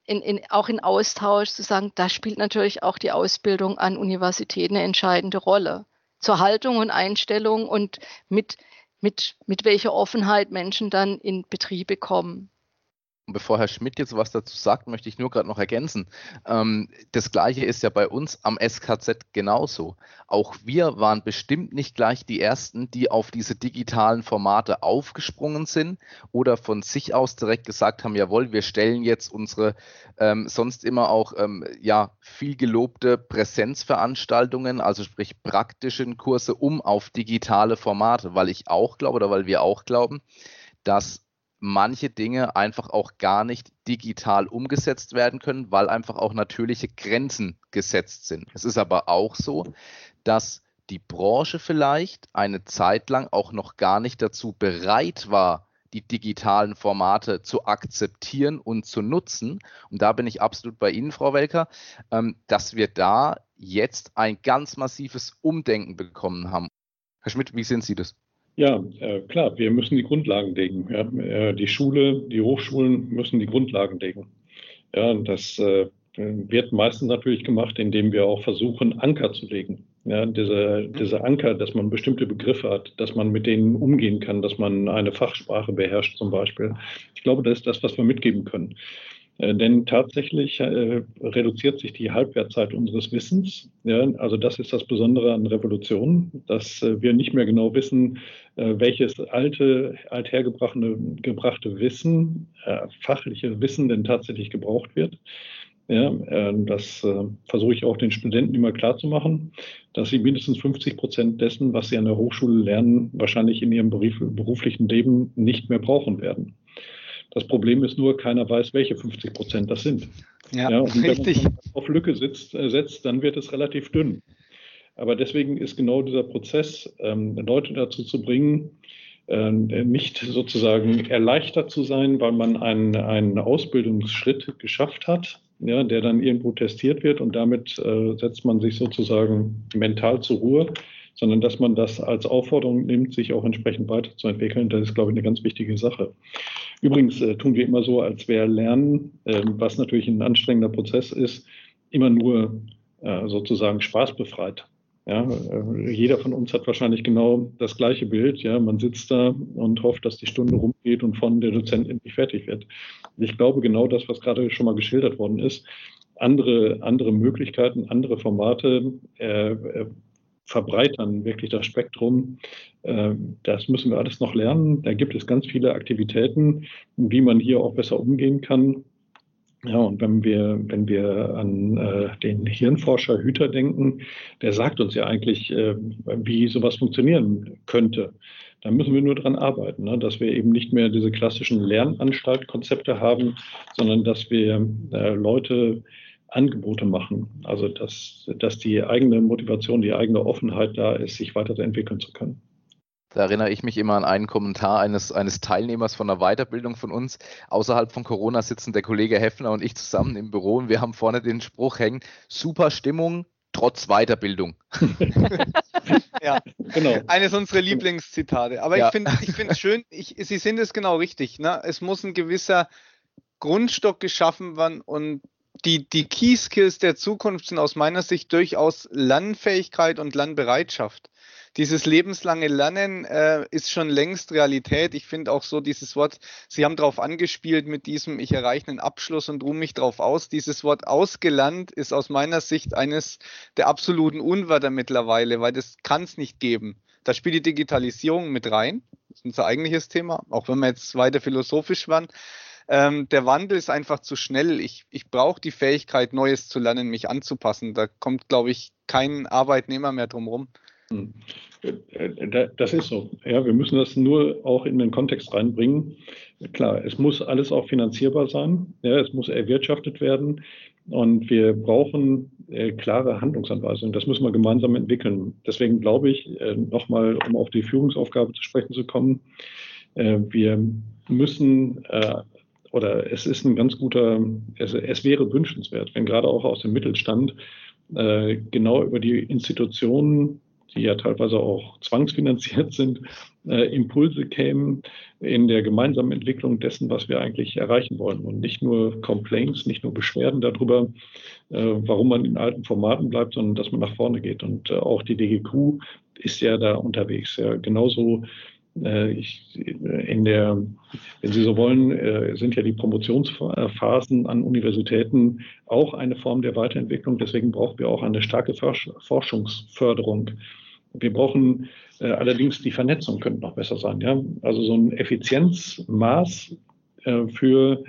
S2: in, in, auch in Austausch zu sagen, da spielt natürlich auch die Ausbildung an Universitäten eine entscheidende Rolle. Zur Haltung und Einstellung und mit, mit, mit welcher Offenheit Menschen dann in Betriebe kommen.
S1: Bevor Herr Schmidt jetzt was dazu sagt, möchte ich nur gerade noch ergänzen. Ähm, das Gleiche ist ja bei uns am SKZ genauso. Auch wir waren bestimmt nicht gleich die Ersten, die auf diese digitalen Formate aufgesprungen sind oder von sich aus direkt gesagt haben, jawohl, wir stellen jetzt unsere ähm, sonst immer auch ähm, ja, viel gelobte Präsenzveranstaltungen, also sprich praktischen Kurse um auf digitale Formate, weil ich auch glaube oder weil wir auch glauben, dass manche Dinge einfach auch gar nicht digital umgesetzt werden können, weil einfach auch natürliche Grenzen gesetzt sind. Es ist aber auch so, dass die Branche vielleicht eine Zeit lang auch noch gar nicht dazu bereit war, die digitalen Formate zu akzeptieren und zu nutzen. Und da bin ich absolut bei Ihnen, Frau Welker, ähm, dass wir da jetzt ein ganz massives Umdenken bekommen haben. Herr Schmidt, wie sehen Sie das?
S4: Ja, äh, klar, wir müssen die Grundlagen legen. Ja. Äh, die Schule, die Hochschulen müssen die Grundlagen legen. Ja, das äh, wird meistens natürlich gemacht, indem wir auch versuchen, Anker zu legen. Ja, diese, diese Anker, dass man bestimmte Begriffe hat, dass man mit denen umgehen kann, dass man eine Fachsprache beherrscht zum Beispiel. Ich glaube, das ist das, was wir mitgeben können. Äh, denn tatsächlich äh, reduziert sich die Halbwertzeit unseres Wissens. Ja, also das ist das Besondere an Revolution, dass äh, wir nicht mehr genau wissen, welches alte, althergebrachte gebrachte Wissen, fachliche Wissen denn tatsächlich gebraucht wird. Ja, das versuche ich auch den Studenten immer klarzumachen, dass sie mindestens 50 Prozent dessen, was sie an der Hochschule lernen, wahrscheinlich in ihrem beruflichen Leben nicht mehr brauchen werden. Das Problem ist nur, keiner weiß, welche 50 Prozent das sind.
S3: Ja, ja und richtig.
S4: Wenn man auf Lücke sitzt, äh, setzt, dann wird es relativ dünn. Aber deswegen ist genau dieser Prozess, ähm, Leute dazu zu bringen, äh, nicht sozusagen erleichtert zu sein, weil man einen, einen Ausbildungsschritt geschafft hat, ja, der dann irgendwo testiert wird und damit äh, setzt man sich sozusagen mental zur Ruhe, sondern dass man das als Aufforderung nimmt, sich auch entsprechend weiterzuentwickeln. Das ist, glaube ich, eine ganz wichtige Sache. Übrigens äh, tun wir immer so, als wäre Lernen, äh, was natürlich ein anstrengender Prozess ist, immer nur äh, sozusagen spaßbefreit. Ja, äh, jeder von uns hat wahrscheinlich genau das gleiche Bild. Ja, man sitzt da und hofft, dass die Stunde rumgeht und von der Dozent endlich fertig wird. Ich glaube, genau das, was gerade schon mal geschildert worden ist, andere, andere Möglichkeiten, andere Formate äh, äh verbreitern wirklich das Spektrum. Ähm, das müssen wir alles noch lernen. Da gibt es ganz viele Aktivitäten, wie man hier auch besser umgehen kann. Ja, und wenn wir, wenn wir an äh, den Hirnforscher Hüter denken, der sagt uns ja eigentlich, äh, wie sowas funktionieren könnte. Da müssen wir nur dran arbeiten, ne? dass wir eben nicht mehr diese klassischen Lernanstaltkonzepte haben, sondern dass wir äh, Leute Angebote machen. Also dass, dass die eigene Motivation, die eigene Offenheit da ist, sich weiterentwickeln zu können.
S1: Da erinnere ich mich immer an einen Kommentar eines, eines Teilnehmers von einer Weiterbildung von uns. Außerhalb von Corona sitzen der Kollege Heffner und ich zusammen im Büro und wir haben vorne den Spruch hängen, super Stimmung, trotz Weiterbildung. (laughs)
S3: ja, genau. Eines unserer Lieblingszitate. Aber ja. ich finde ich es schön, ich, Sie sind es genau richtig. Ne? Es muss ein gewisser Grundstock geschaffen werden und die, die Key Skills der Zukunft sind aus meiner Sicht durchaus Lernfähigkeit und Lernbereitschaft. Dieses lebenslange Lernen äh, ist schon längst Realität. Ich finde auch so dieses Wort, Sie haben darauf angespielt mit diesem, ich erreiche einen Abschluss und ruhe mich darauf aus. Dieses Wort ausgelernt ist aus meiner Sicht eines der absoluten Unwörter mittlerweile, weil das kann es nicht geben. Da spielt die Digitalisierung mit rein. Das ist unser eigentliches Thema, auch wenn wir jetzt weiter philosophisch waren. Ähm, der Wandel ist einfach zu schnell. Ich, ich brauche die Fähigkeit, Neues zu lernen, mich anzupassen. Da kommt, glaube ich, kein Arbeitnehmer mehr drum rum.
S4: Hm. Äh, das ist so. Ja, wir müssen das nur auch in den Kontext reinbringen. Klar, es muss alles auch finanzierbar sein. Ja, es muss erwirtschaftet werden. Und wir brauchen äh, klare Handlungsanweisungen. Das müssen wir gemeinsam entwickeln. Deswegen glaube ich, äh, nochmal, um auf die Führungsaufgabe zu sprechen zu kommen, äh, wir müssen äh, oder es ist ein ganz guter, es, es, wäre wünschenswert, wenn gerade auch aus dem Mittelstand äh, genau über die Institutionen die ja teilweise auch zwangsfinanziert sind, äh, Impulse kämen in der gemeinsamen Entwicklung dessen, was wir eigentlich erreichen wollen. Und nicht nur Complaints, nicht nur Beschwerden darüber, äh, warum man in alten Formaten bleibt, sondern dass man nach vorne geht. Und äh, auch die DGQ ist ja da unterwegs. Ja, genauso ich, in der, wenn Sie so wollen, äh, sind ja die Promotionsphasen an Universitäten auch eine Form der Weiterentwicklung. Deswegen brauchen wir auch eine starke Forschungsförderung wir brauchen äh, allerdings die Vernetzung könnte noch besser sein. Ja? Also so ein Effizienzmaß äh, für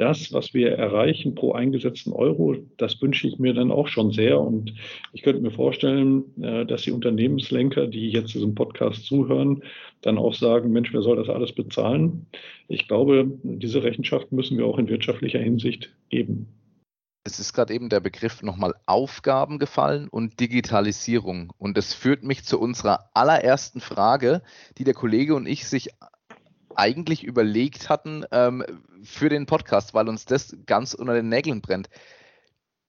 S4: das, was wir erreichen pro eingesetzten Euro, das wünsche ich mir dann auch schon sehr. Und ich könnte mir vorstellen, äh, dass die Unternehmenslenker, die jetzt diesem Podcast zuhören, dann auch sagen, Mensch, wer soll das alles bezahlen? Ich glaube, diese Rechenschaft müssen wir auch in wirtschaftlicher Hinsicht geben
S1: es ist gerade eben der Begriff nochmal Aufgaben gefallen und Digitalisierung. Und das führt mich zu unserer allerersten Frage, die der Kollege und ich sich eigentlich überlegt hatten ähm, für den Podcast, weil uns das ganz unter den Nägeln brennt.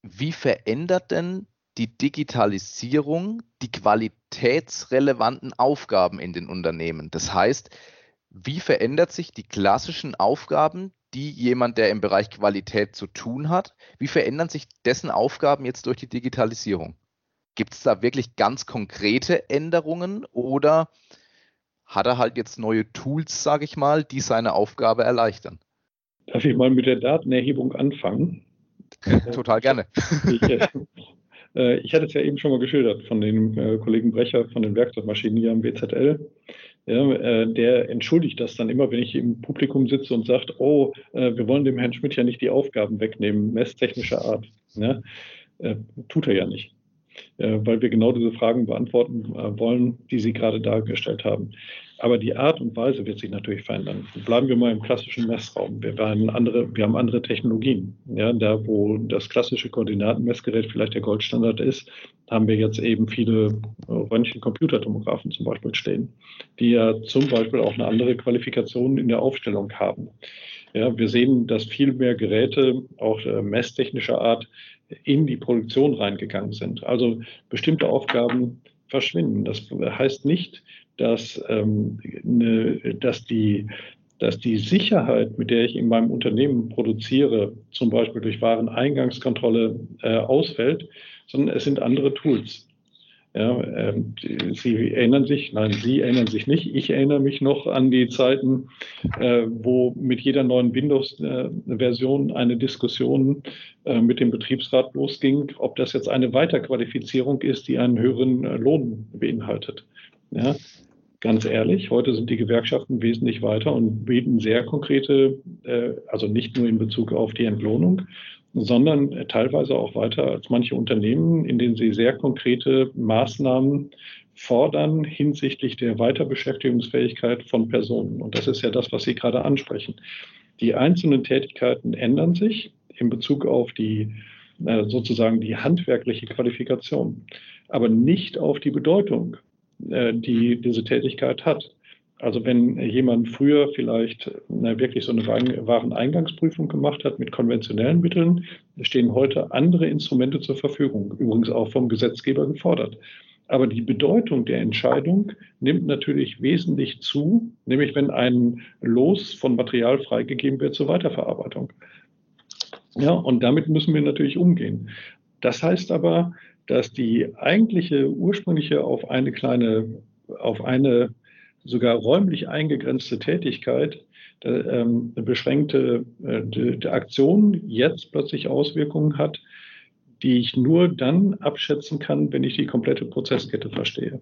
S1: Wie verändert denn die Digitalisierung die qualitätsrelevanten Aufgaben in den Unternehmen? Das heißt, wie verändert sich die klassischen Aufgaben, die jemand, der im Bereich Qualität zu tun hat, wie verändern sich dessen Aufgaben jetzt durch die Digitalisierung? Gibt es da wirklich ganz konkrete Änderungen oder hat er halt jetzt neue Tools, sage ich mal, die seine Aufgabe erleichtern?
S4: Darf ich mal mit der Datenerhebung anfangen? (laughs)
S1: Total gerne.
S4: Ich, äh, ich hatte es ja eben schon mal geschildert von dem äh, Kollegen Brecher von den Werkzeugmaschinen hier am WZL ja, äh, der entschuldigt das dann immer, wenn ich im Publikum sitze und sagt, oh, äh, wir wollen dem Herrn Schmidt ja nicht die Aufgaben wegnehmen, messtechnischer Art. Ja, äh, tut er ja nicht, weil wir genau diese Fragen beantworten wollen, die Sie gerade dargestellt haben. Aber die Art und Weise wird sich natürlich verändern. Bleiben wir mal im klassischen Messraum. Wir, andere, wir haben andere Technologien. Ja, da, wo das klassische Koordinatenmessgerät vielleicht der Goldstandard ist, haben wir jetzt eben viele äh, Röntgen-Computertomographen zum Beispiel stehen, die ja zum Beispiel auch eine andere Qualifikation in der Aufstellung haben. Ja, wir sehen, dass viel mehr Geräte, auch äh, messtechnischer Art, in die Produktion reingegangen sind. Also bestimmte Aufgaben verschwinden. Das heißt nicht, dass, ähm, ne, dass, die, dass die Sicherheit, mit der ich in meinem Unternehmen produziere, zum Beispiel durch Wareneingangskontrolle äh, ausfällt, sondern es sind andere Tools. Ja, ähm, Sie erinnern sich, nein, Sie erinnern sich nicht. Ich erinnere mich noch an die Zeiten, äh, wo mit jeder neuen Windows-Version eine Diskussion äh, mit dem Betriebsrat losging, ob das jetzt eine Weiterqualifizierung ist, die einen höheren äh, Lohn beinhaltet. Ja, ganz ehrlich, heute sind die Gewerkschaften wesentlich weiter und bieten sehr konkrete, äh, also nicht nur in Bezug auf die Entlohnung, sondern teilweise auch weiter als manche Unternehmen, in denen sie sehr konkrete Maßnahmen fordern hinsichtlich der Weiterbeschäftigungsfähigkeit von Personen. Und das ist ja das, was Sie gerade ansprechen. Die einzelnen Tätigkeiten ändern sich in Bezug auf die äh, sozusagen die handwerkliche Qualifikation, aber nicht auf die Bedeutung, äh, die diese Tätigkeit hat. Also wenn jemand früher vielleicht na, wirklich so eine Wareneingangsprüfung gemacht hat mit konventionellen Mitteln, stehen heute andere Instrumente zur Verfügung, übrigens auch vom Gesetzgeber gefordert. Aber die Bedeutung der Entscheidung nimmt natürlich wesentlich zu, nämlich wenn ein Los von Material freigegeben wird zur Weiterverarbeitung. Ja, und damit müssen wir natürlich umgehen. Das heißt aber, dass die eigentliche ursprüngliche auf eine kleine, auf eine sogar räumlich eingegrenzte Tätigkeit, ähm, beschränkte äh, Aktion jetzt plötzlich Auswirkungen hat, die ich nur dann abschätzen kann, wenn ich die komplette Prozesskette verstehe.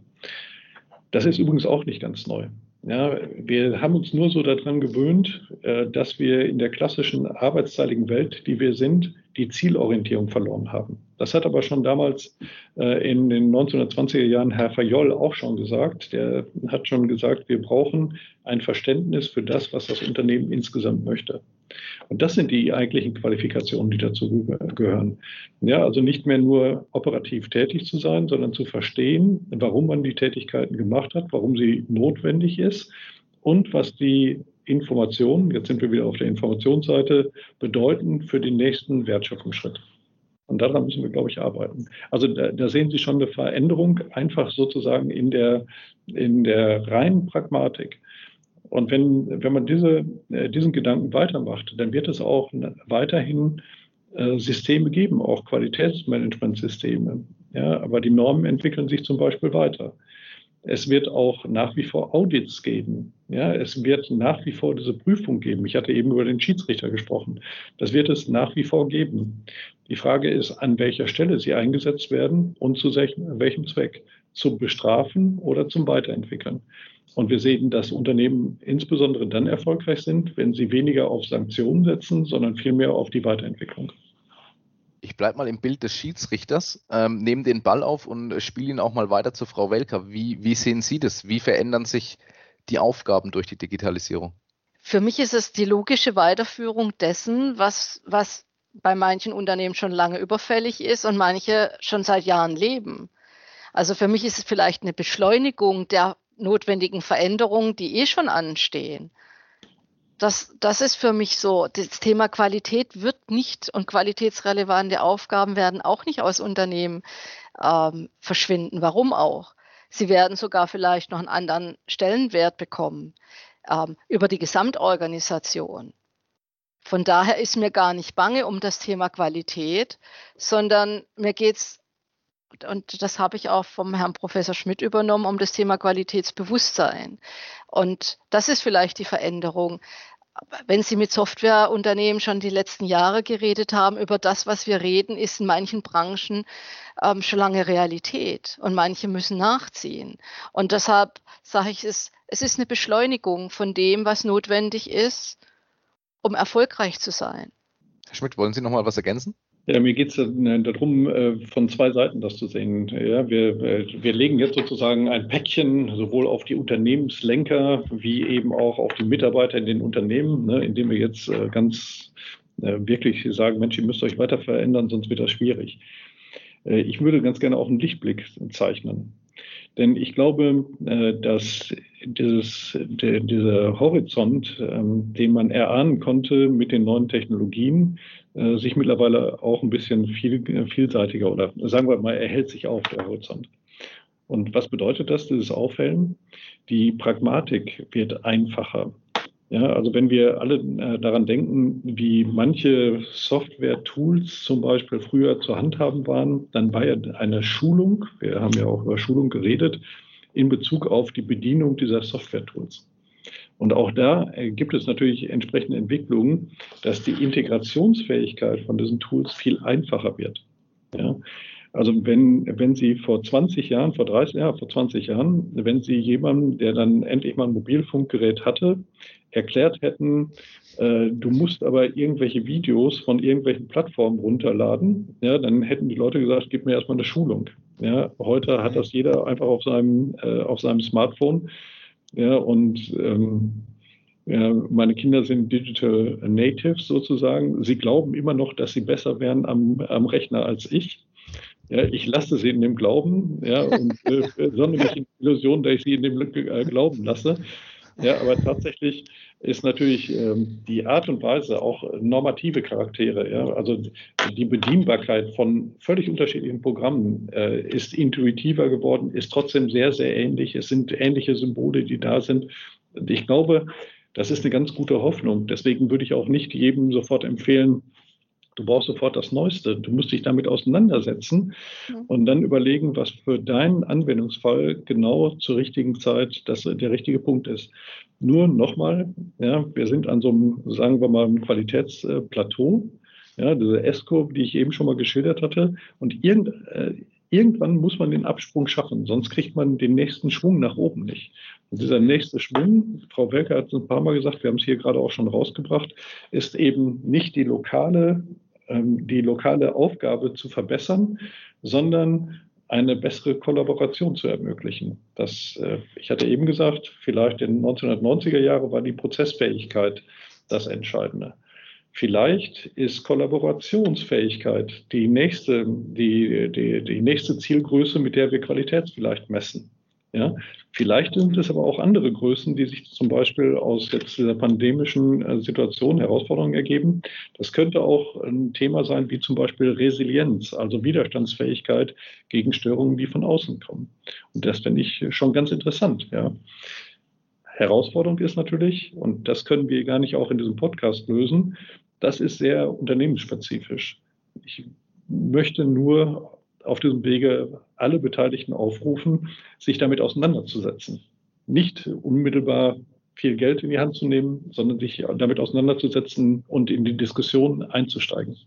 S4: Das ist übrigens auch nicht ganz neu. Ja, wir haben uns nur so daran gewöhnt, äh, dass wir in der klassischen arbeitsteiligen Welt, die wir sind, die Zielorientierung verloren haben. Das hat aber schon damals äh, in den 1920er Jahren Herr Fayol auch schon gesagt. Der hat schon gesagt, wir brauchen ein Verständnis für das, was das Unternehmen insgesamt möchte. Und das sind die eigentlichen Qualifikationen, die dazu gehören. Ja, also nicht mehr nur operativ tätig zu sein, sondern zu verstehen, warum man die Tätigkeiten gemacht hat, warum sie notwendig ist und was die Informationen, jetzt sind wir wieder auf der Informationsseite, bedeuten für den nächsten Wertschöpfungsschritt. Und daran müssen wir, glaube ich, arbeiten. Also da, da, sehen Sie schon eine Veränderung einfach sozusagen in der, in der reinen Pragmatik. Und wenn, wenn man diese, äh, diesen Gedanken weitermacht, dann wird es auch weiterhin äh, Systeme geben, auch Qualitätsmanagementsysteme. Ja, aber die Normen entwickeln sich zum Beispiel weiter. Es wird auch nach wie vor Audits geben. Ja, es wird nach wie vor diese Prüfung geben. Ich hatte eben über den Schiedsrichter gesprochen. Das wird es nach wie vor geben. Die Frage ist, an welcher Stelle sie eingesetzt werden und zu welchem Zweck. Zum Bestrafen oder zum Weiterentwickeln. Und wir sehen, dass Unternehmen insbesondere dann erfolgreich sind, wenn sie weniger auf Sanktionen setzen, sondern vielmehr auf die Weiterentwicklung
S1: ich bleibe mal im Bild des Schiedsrichters, ähm, nehme den Ball auf und spiele ihn auch mal weiter zu Frau Welker. Wie, wie sehen Sie das? Wie verändern sich die Aufgaben durch die Digitalisierung?
S2: Für mich ist es die logische Weiterführung dessen, was, was bei manchen Unternehmen schon lange überfällig ist und manche schon seit Jahren leben. Also für mich ist es vielleicht eine Beschleunigung der notwendigen Veränderungen, die eh schon anstehen das, das ist für mich so. Das Thema Qualität wird nicht und qualitätsrelevante Aufgaben werden auch nicht aus Unternehmen ähm, verschwinden. Warum auch? Sie werden sogar vielleicht noch einen anderen Stellenwert bekommen ähm, über die Gesamtorganisation. Von daher ist mir gar nicht bange um das Thema Qualität, sondern mir geht es, und das habe ich auch vom Herrn Professor Schmidt übernommen, um das Thema Qualitätsbewusstsein. Und das ist vielleicht die Veränderung. Wenn Sie mit Softwareunternehmen schon die letzten Jahre geredet haben, über das, was wir reden, ist in manchen Branchen ähm, schon lange Realität und manche müssen nachziehen. Und deshalb sage ich, es, es ist eine Beschleunigung von dem, was notwendig ist, um erfolgreich zu sein.
S1: Herr Schmidt, wollen Sie noch mal was ergänzen?
S4: Ja, mir geht es äh, darum, äh, von zwei Seiten das zu sehen. Ja, wir, äh, wir legen jetzt sozusagen ein Päckchen sowohl auf die Unternehmenslenker wie eben auch auf die Mitarbeiter in den Unternehmen, ne, indem wir jetzt ganz wirklich sagen, Mensch, ihr müsst euch weiter verändern, sonst wird das schwierig. Ich würde ganz gerne auch einen Lichtblick zeichnen. Denn ich glaube, dass dieses, dieser Horizont, ähm, den man erahnen konnte mit den neuen Technologien, äh, sich mittlerweile auch ein bisschen viel, vielseitiger oder sagen wir mal, er hält sich auf, der Horizont. Und was bedeutet das, dieses Aufhellen? Die Pragmatik wird einfacher. Ja, also wenn wir alle äh, daran denken, wie manche Software-Tools zum Beispiel früher zu handhaben waren, dann war ja eine Schulung, wir haben ja auch über Schulung geredet, in Bezug auf die Bedienung dieser Software-Tools. Und auch da äh, gibt es natürlich entsprechende Entwicklungen, dass die Integrationsfähigkeit von diesen Tools viel einfacher wird. Ja? Also wenn, wenn Sie vor 20 Jahren, vor 30 Jahren, vor 20 Jahren, wenn Sie jemanden, der dann endlich mal ein Mobilfunkgerät hatte, erklärt hätten, äh, du musst aber irgendwelche Videos von irgendwelchen Plattformen runterladen, ja, dann hätten die Leute gesagt, gib mir erstmal eine Schulung. Ja, heute hat das jeder einfach auf seinem, äh, auf seinem Smartphone ja, und ähm, ja, meine Kinder sind Digital Natives sozusagen. Sie glauben immer noch, dass sie besser wären am, am Rechner als ich. Ja, ich lasse sie in dem Glauben ja, und äh, mich in die Illusion, dass ich sie in dem äh, Glauben lasse. Ja, aber tatsächlich ist natürlich ähm, die Art und Weise auch normative Charaktere. Ja? Also die Bedienbarkeit von völlig unterschiedlichen Programmen äh, ist intuitiver geworden, ist trotzdem sehr, sehr ähnlich. Es sind ähnliche Symbole, die da sind. Und ich glaube, das ist eine ganz gute Hoffnung. Deswegen würde ich auch nicht jedem sofort empfehlen, Du brauchst sofort das Neueste. Du musst dich damit auseinandersetzen ja. und dann überlegen, was für deinen Anwendungsfall genau zur richtigen Zeit das, der richtige Punkt ist. Nur nochmal, ja, wir sind an so einem, sagen wir mal, einem Qualitätsplateau. Ja, diese S-Kurve, die ich eben schon mal geschildert hatte. Und irgend, äh, irgendwann muss man den Absprung schaffen, sonst kriegt man den nächsten Schwung nach oben nicht. Und dieser nächste Schwung, Frau Welker hat es ein paar Mal gesagt, wir haben es hier gerade auch schon rausgebracht, ist eben nicht die lokale die lokale Aufgabe zu verbessern, sondern eine bessere Kollaboration zu ermöglichen. Das, äh, ich hatte eben gesagt, vielleicht in den 1990er Jahren war die Prozessfähigkeit das Entscheidende. Vielleicht ist Kollaborationsfähigkeit die nächste, die, die, die nächste Zielgröße, mit der wir Qualität vielleicht messen. Ja, vielleicht sind es aber auch andere Größen, die sich zum Beispiel aus jetzt dieser pandemischen äh, Situation Herausforderungen ergeben. Das könnte auch ein Thema sein, wie zum Beispiel Resilienz, also Widerstandsfähigkeit gegen Störungen, die von außen kommen. Und das finde ich schon ganz interessant. Ja. Herausforderung ist natürlich, und das können wir gar nicht auch in diesem Podcast lösen, das ist sehr unternehmensspezifisch. Ich möchte nur auf diesem Wege alle Beteiligten aufrufen, sich damit auseinanderzusetzen. Nicht unmittelbar viel Geld in die Hand zu nehmen, sondern sich damit auseinanderzusetzen und in die Diskussion einzusteigen.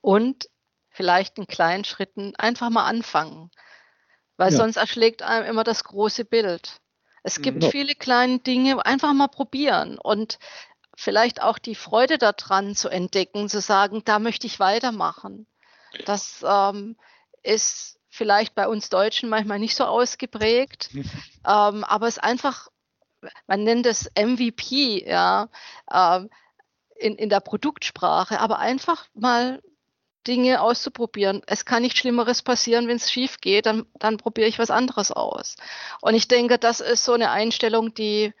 S2: Und vielleicht in kleinen Schritten einfach mal anfangen, weil ja. sonst erschlägt einem immer das große Bild. Es gibt genau. viele kleine Dinge, einfach mal probieren und vielleicht auch die Freude daran zu entdecken, zu sagen, da möchte ich weitermachen. Das ähm, ist vielleicht bei uns Deutschen manchmal nicht so ausgeprägt, (laughs) ähm, aber es ist einfach, man nennt es MVP, ja, ähm, in, in der Produktsprache, aber einfach mal Dinge auszuprobieren. Es kann nicht Schlimmeres passieren, wenn es schief geht, dann, dann probiere ich was anderes aus. Und ich denke, das ist so eine Einstellung, die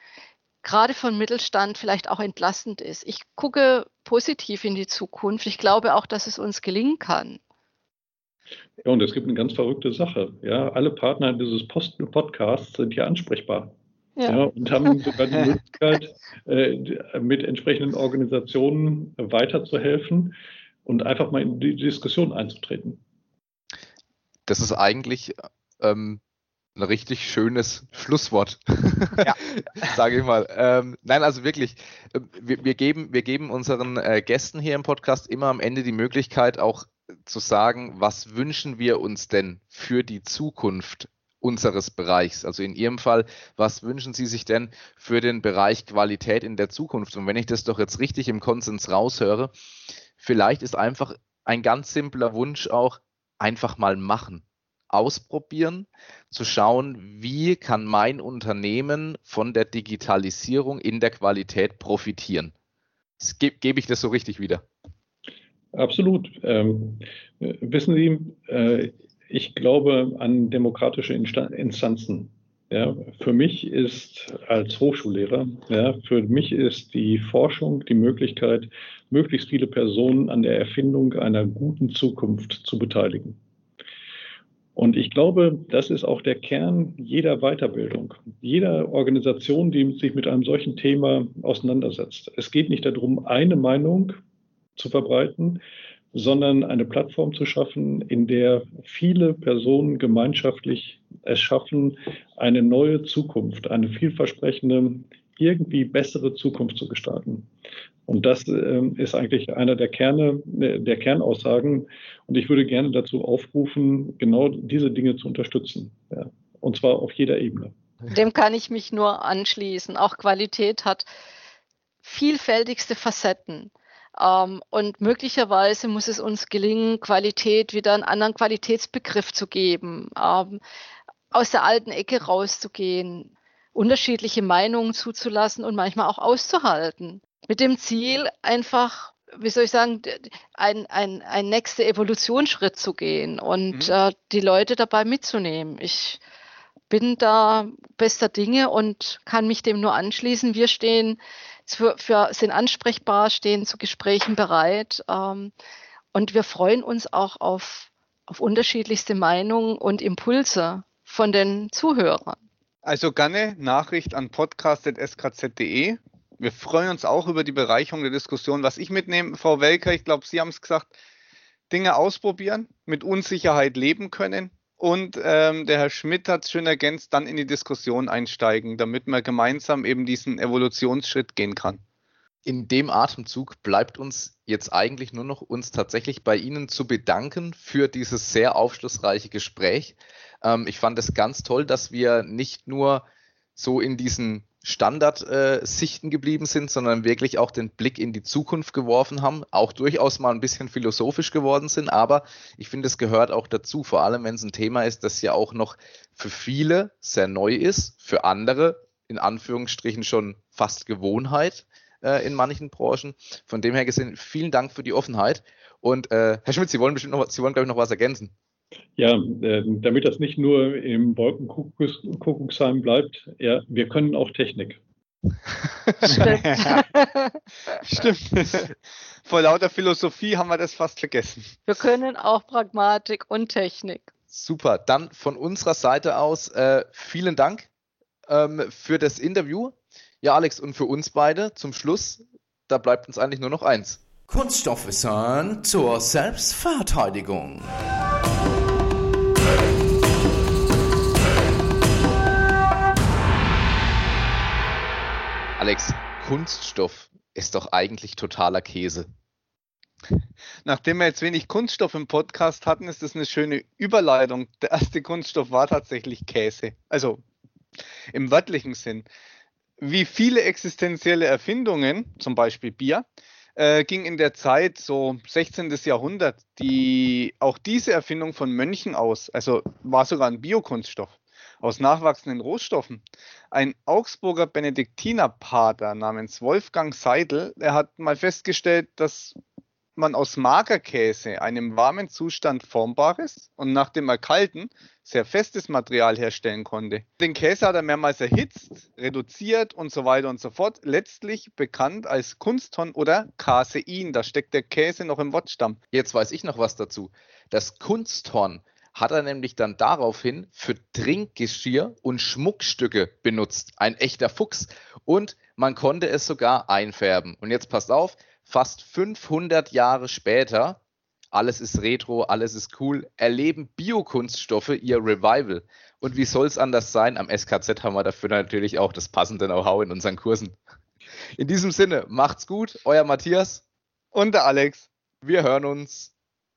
S2: gerade von Mittelstand vielleicht auch entlastend ist. Ich gucke positiv in die Zukunft. Ich glaube auch, dass es uns gelingen kann.
S4: Ja, und es gibt eine ganz verrückte Sache. Ja, alle Partner dieses Post Podcasts sind hier ansprechbar. Ja. ja. und haben sogar die Möglichkeit, (laughs) äh, mit entsprechenden Organisationen weiterzuhelfen und einfach mal in die Diskussion einzutreten.
S1: Das ist eigentlich ähm, ein richtig schönes Schlusswort, (laughs) ja. (laughs) sage ich mal. Ähm, nein, also wirklich, äh, wir, wir, geben, wir geben unseren äh, Gästen hier im Podcast immer am Ende die Möglichkeit, auch zu sagen, was wünschen wir uns denn für die Zukunft unseres Bereichs. Also in Ihrem Fall, was wünschen Sie sich denn für den Bereich Qualität in der Zukunft? Und wenn ich das doch jetzt richtig im Konsens raushöre, vielleicht ist einfach ein ganz simpler Wunsch auch, einfach mal machen ausprobieren, zu schauen, wie kann mein Unternehmen von der Digitalisierung in der Qualität profitieren. Ge gebe ich das so richtig wieder?
S4: Absolut. Ähm, wissen Sie, äh, ich glaube an demokratische Instanzen. Ja, für mich ist als Hochschullehrer, ja, für mich ist die Forschung die Möglichkeit, möglichst viele Personen an der Erfindung einer guten Zukunft zu beteiligen. Und ich glaube, das ist auch der Kern jeder Weiterbildung, jeder Organisation, die sich mit einem solchen Thema auseinandersetzt. Es geht nicht darum, eine Meinung zu verbreiten, sondern eine Plattform zu schaffen, in der viele Personen gemeinschaftlich es schaffen, eine neue Zukunft, eine vielversprechende, irgendwie bessere Zukunft zu gestalten. Und das äh, ist eigentlich einer der Kerne, äh, der Kernaussagen. Und ich würde gerne dazu aufrufen, genau diese Dinge zu unterstützen. Ja. Und zwar auf jeder Ebene.
S2: Dem kann ich mich nur anschließen. Auch Qualität hat vielfältigste Facetten. Ähm, und möglicherweise muss es uns gelingen, Qualität wieder einen anderen Qualitätsbegriff zu geben, ähm, aus der alten Ecke rauszugehen, unterschiedliche Meinungen zuzulassen und manchmal auch auszuhalten mit dem Ziel, einfach, wie soll ich sagen, ein, ein, ein nächster Evolutionsschritt zu gehen und mhm. äh, die Leute dabei mitzunehmen. Ich bin da bester Dinge und kann mich dem nur anschließen. Wir stehen für, für sind ansprechbar, stehen zu Gesprächen bereit ähm, und wir freuen uns auch auf, auf unterschiedlichste Meinungen und Impulse von den Zuhörern.
S3: Also gerne Nachricht an podcast.skz.de wir freuen uns auch über die Bereicherung der Diskussion. Was ich mitnehme, Frau Welker, ich glaube, Sie haben es gesagt, Dinge ausprobieren, mit Unsicherheit leben können. Und ähm, der Herr Schmidt hat es schön ergänzt, dann in die Diskussion einsteigen, damit man gemeinsam eben diesen Evolutionsschritt gehen kann.
S1: In dem Atemzug bleibt uns jetzt eigentlich nur noch uns tatsächlich bei Ihnen zu bedanken für dieses sehr aufschlussreiche Gespräch. Ähm, ich fand es ganz toll, dass wir nicht nur so in diesen Standardsichten äh, geblieben sind, sondern wirklich auch den Blick in die Zukunft geworfen haben, auch durchaus mal ein bisschen philosophisch geworden sind. Aber ich finde, es gehört auch dazu, vor allem wenn es ein Thema ist, das ja auch noch für viele sehr neu ist, für andere in Anführungsstrichen schon fast Gewohnheit äh, in manchen Branchen. Von dem her gesehen, vielen Dank für die Offenheit. Und äh, Herr Schmidt, Sie wollen bestimmt noch, Sie wollen, glaube ich, noch was ergänzen.
S4: Ja, äh, damit das nicht nur im Wolkenkuckucksheim bleibt, ja, wir können auch Technik.
S3: Stimmt. (laughs) Stimmt. Vor lauter Philosophie haben wir das fast vergessen.
S2: Wir können auch Pragmatik und Technik.
S1: Super. Dann von unserer Seite aus äh, vielen Dank ähm, für das Interview. Ja, Alex, und für uns beide zum Schluss, da bleibt uns eigentlich nur noch eins.
S5: Kunststoffwissern zur Selbstverteidigung.
S1: Alex, Kunststoff ist doch eigentlich totaler Käse.
S3: Nachdem wir jetzt wenig Kunststoff im Podcast hatten, ist das eine schöne Überleitung. Der erste Kunststoff war tatsächlich Käse. Also im wörtlichen Sinn. Wie viele existenzielle Erfindungen, zum Beispiel Bier, äh, ging in der Zeit, so 16. Jahrhundert, die, auch diese Erfindung von Mönchen aus, also war sogar ein Biokunststoff aus nachwachsenden Rohstoffen. Ein Augsburger Benediktinerpater namens Wolfgang Seidel, der hat mal festgestellt, dass man aus Magerkäse, einem warmen Zustand formbares und nach dem Erkalten sehr festes Material herstellen konnte. Den Käse hat er mehrmals erhitzt, reduziert und so weiter und so fort. Letztlich bekannt als Kunsthorn oder Casein. Da steckt der Käse noch im Wortstamm.
S1: Jetzt weiß ich noch was dazu. Das Kunsthorn hat er nämlich dann daraufhin für Trinkgeschirr und Schmuckstücke benutzt. Ein echter Fuchs. Und man konnte es sogar einfärben. Und jetzt passt auf, fast 500 Jahre später, alles ist retro, alles ist cool, erleben Biokunststoffe ihr Revival. Und wie soll es anders sein? Am SKZ haben wir dafür natürlich auch das passende Know-how in unseren Kursen. In diesem Sinne, macht's gut, euer Matthias
S3: und der Alex.
S1: Wir hören uns.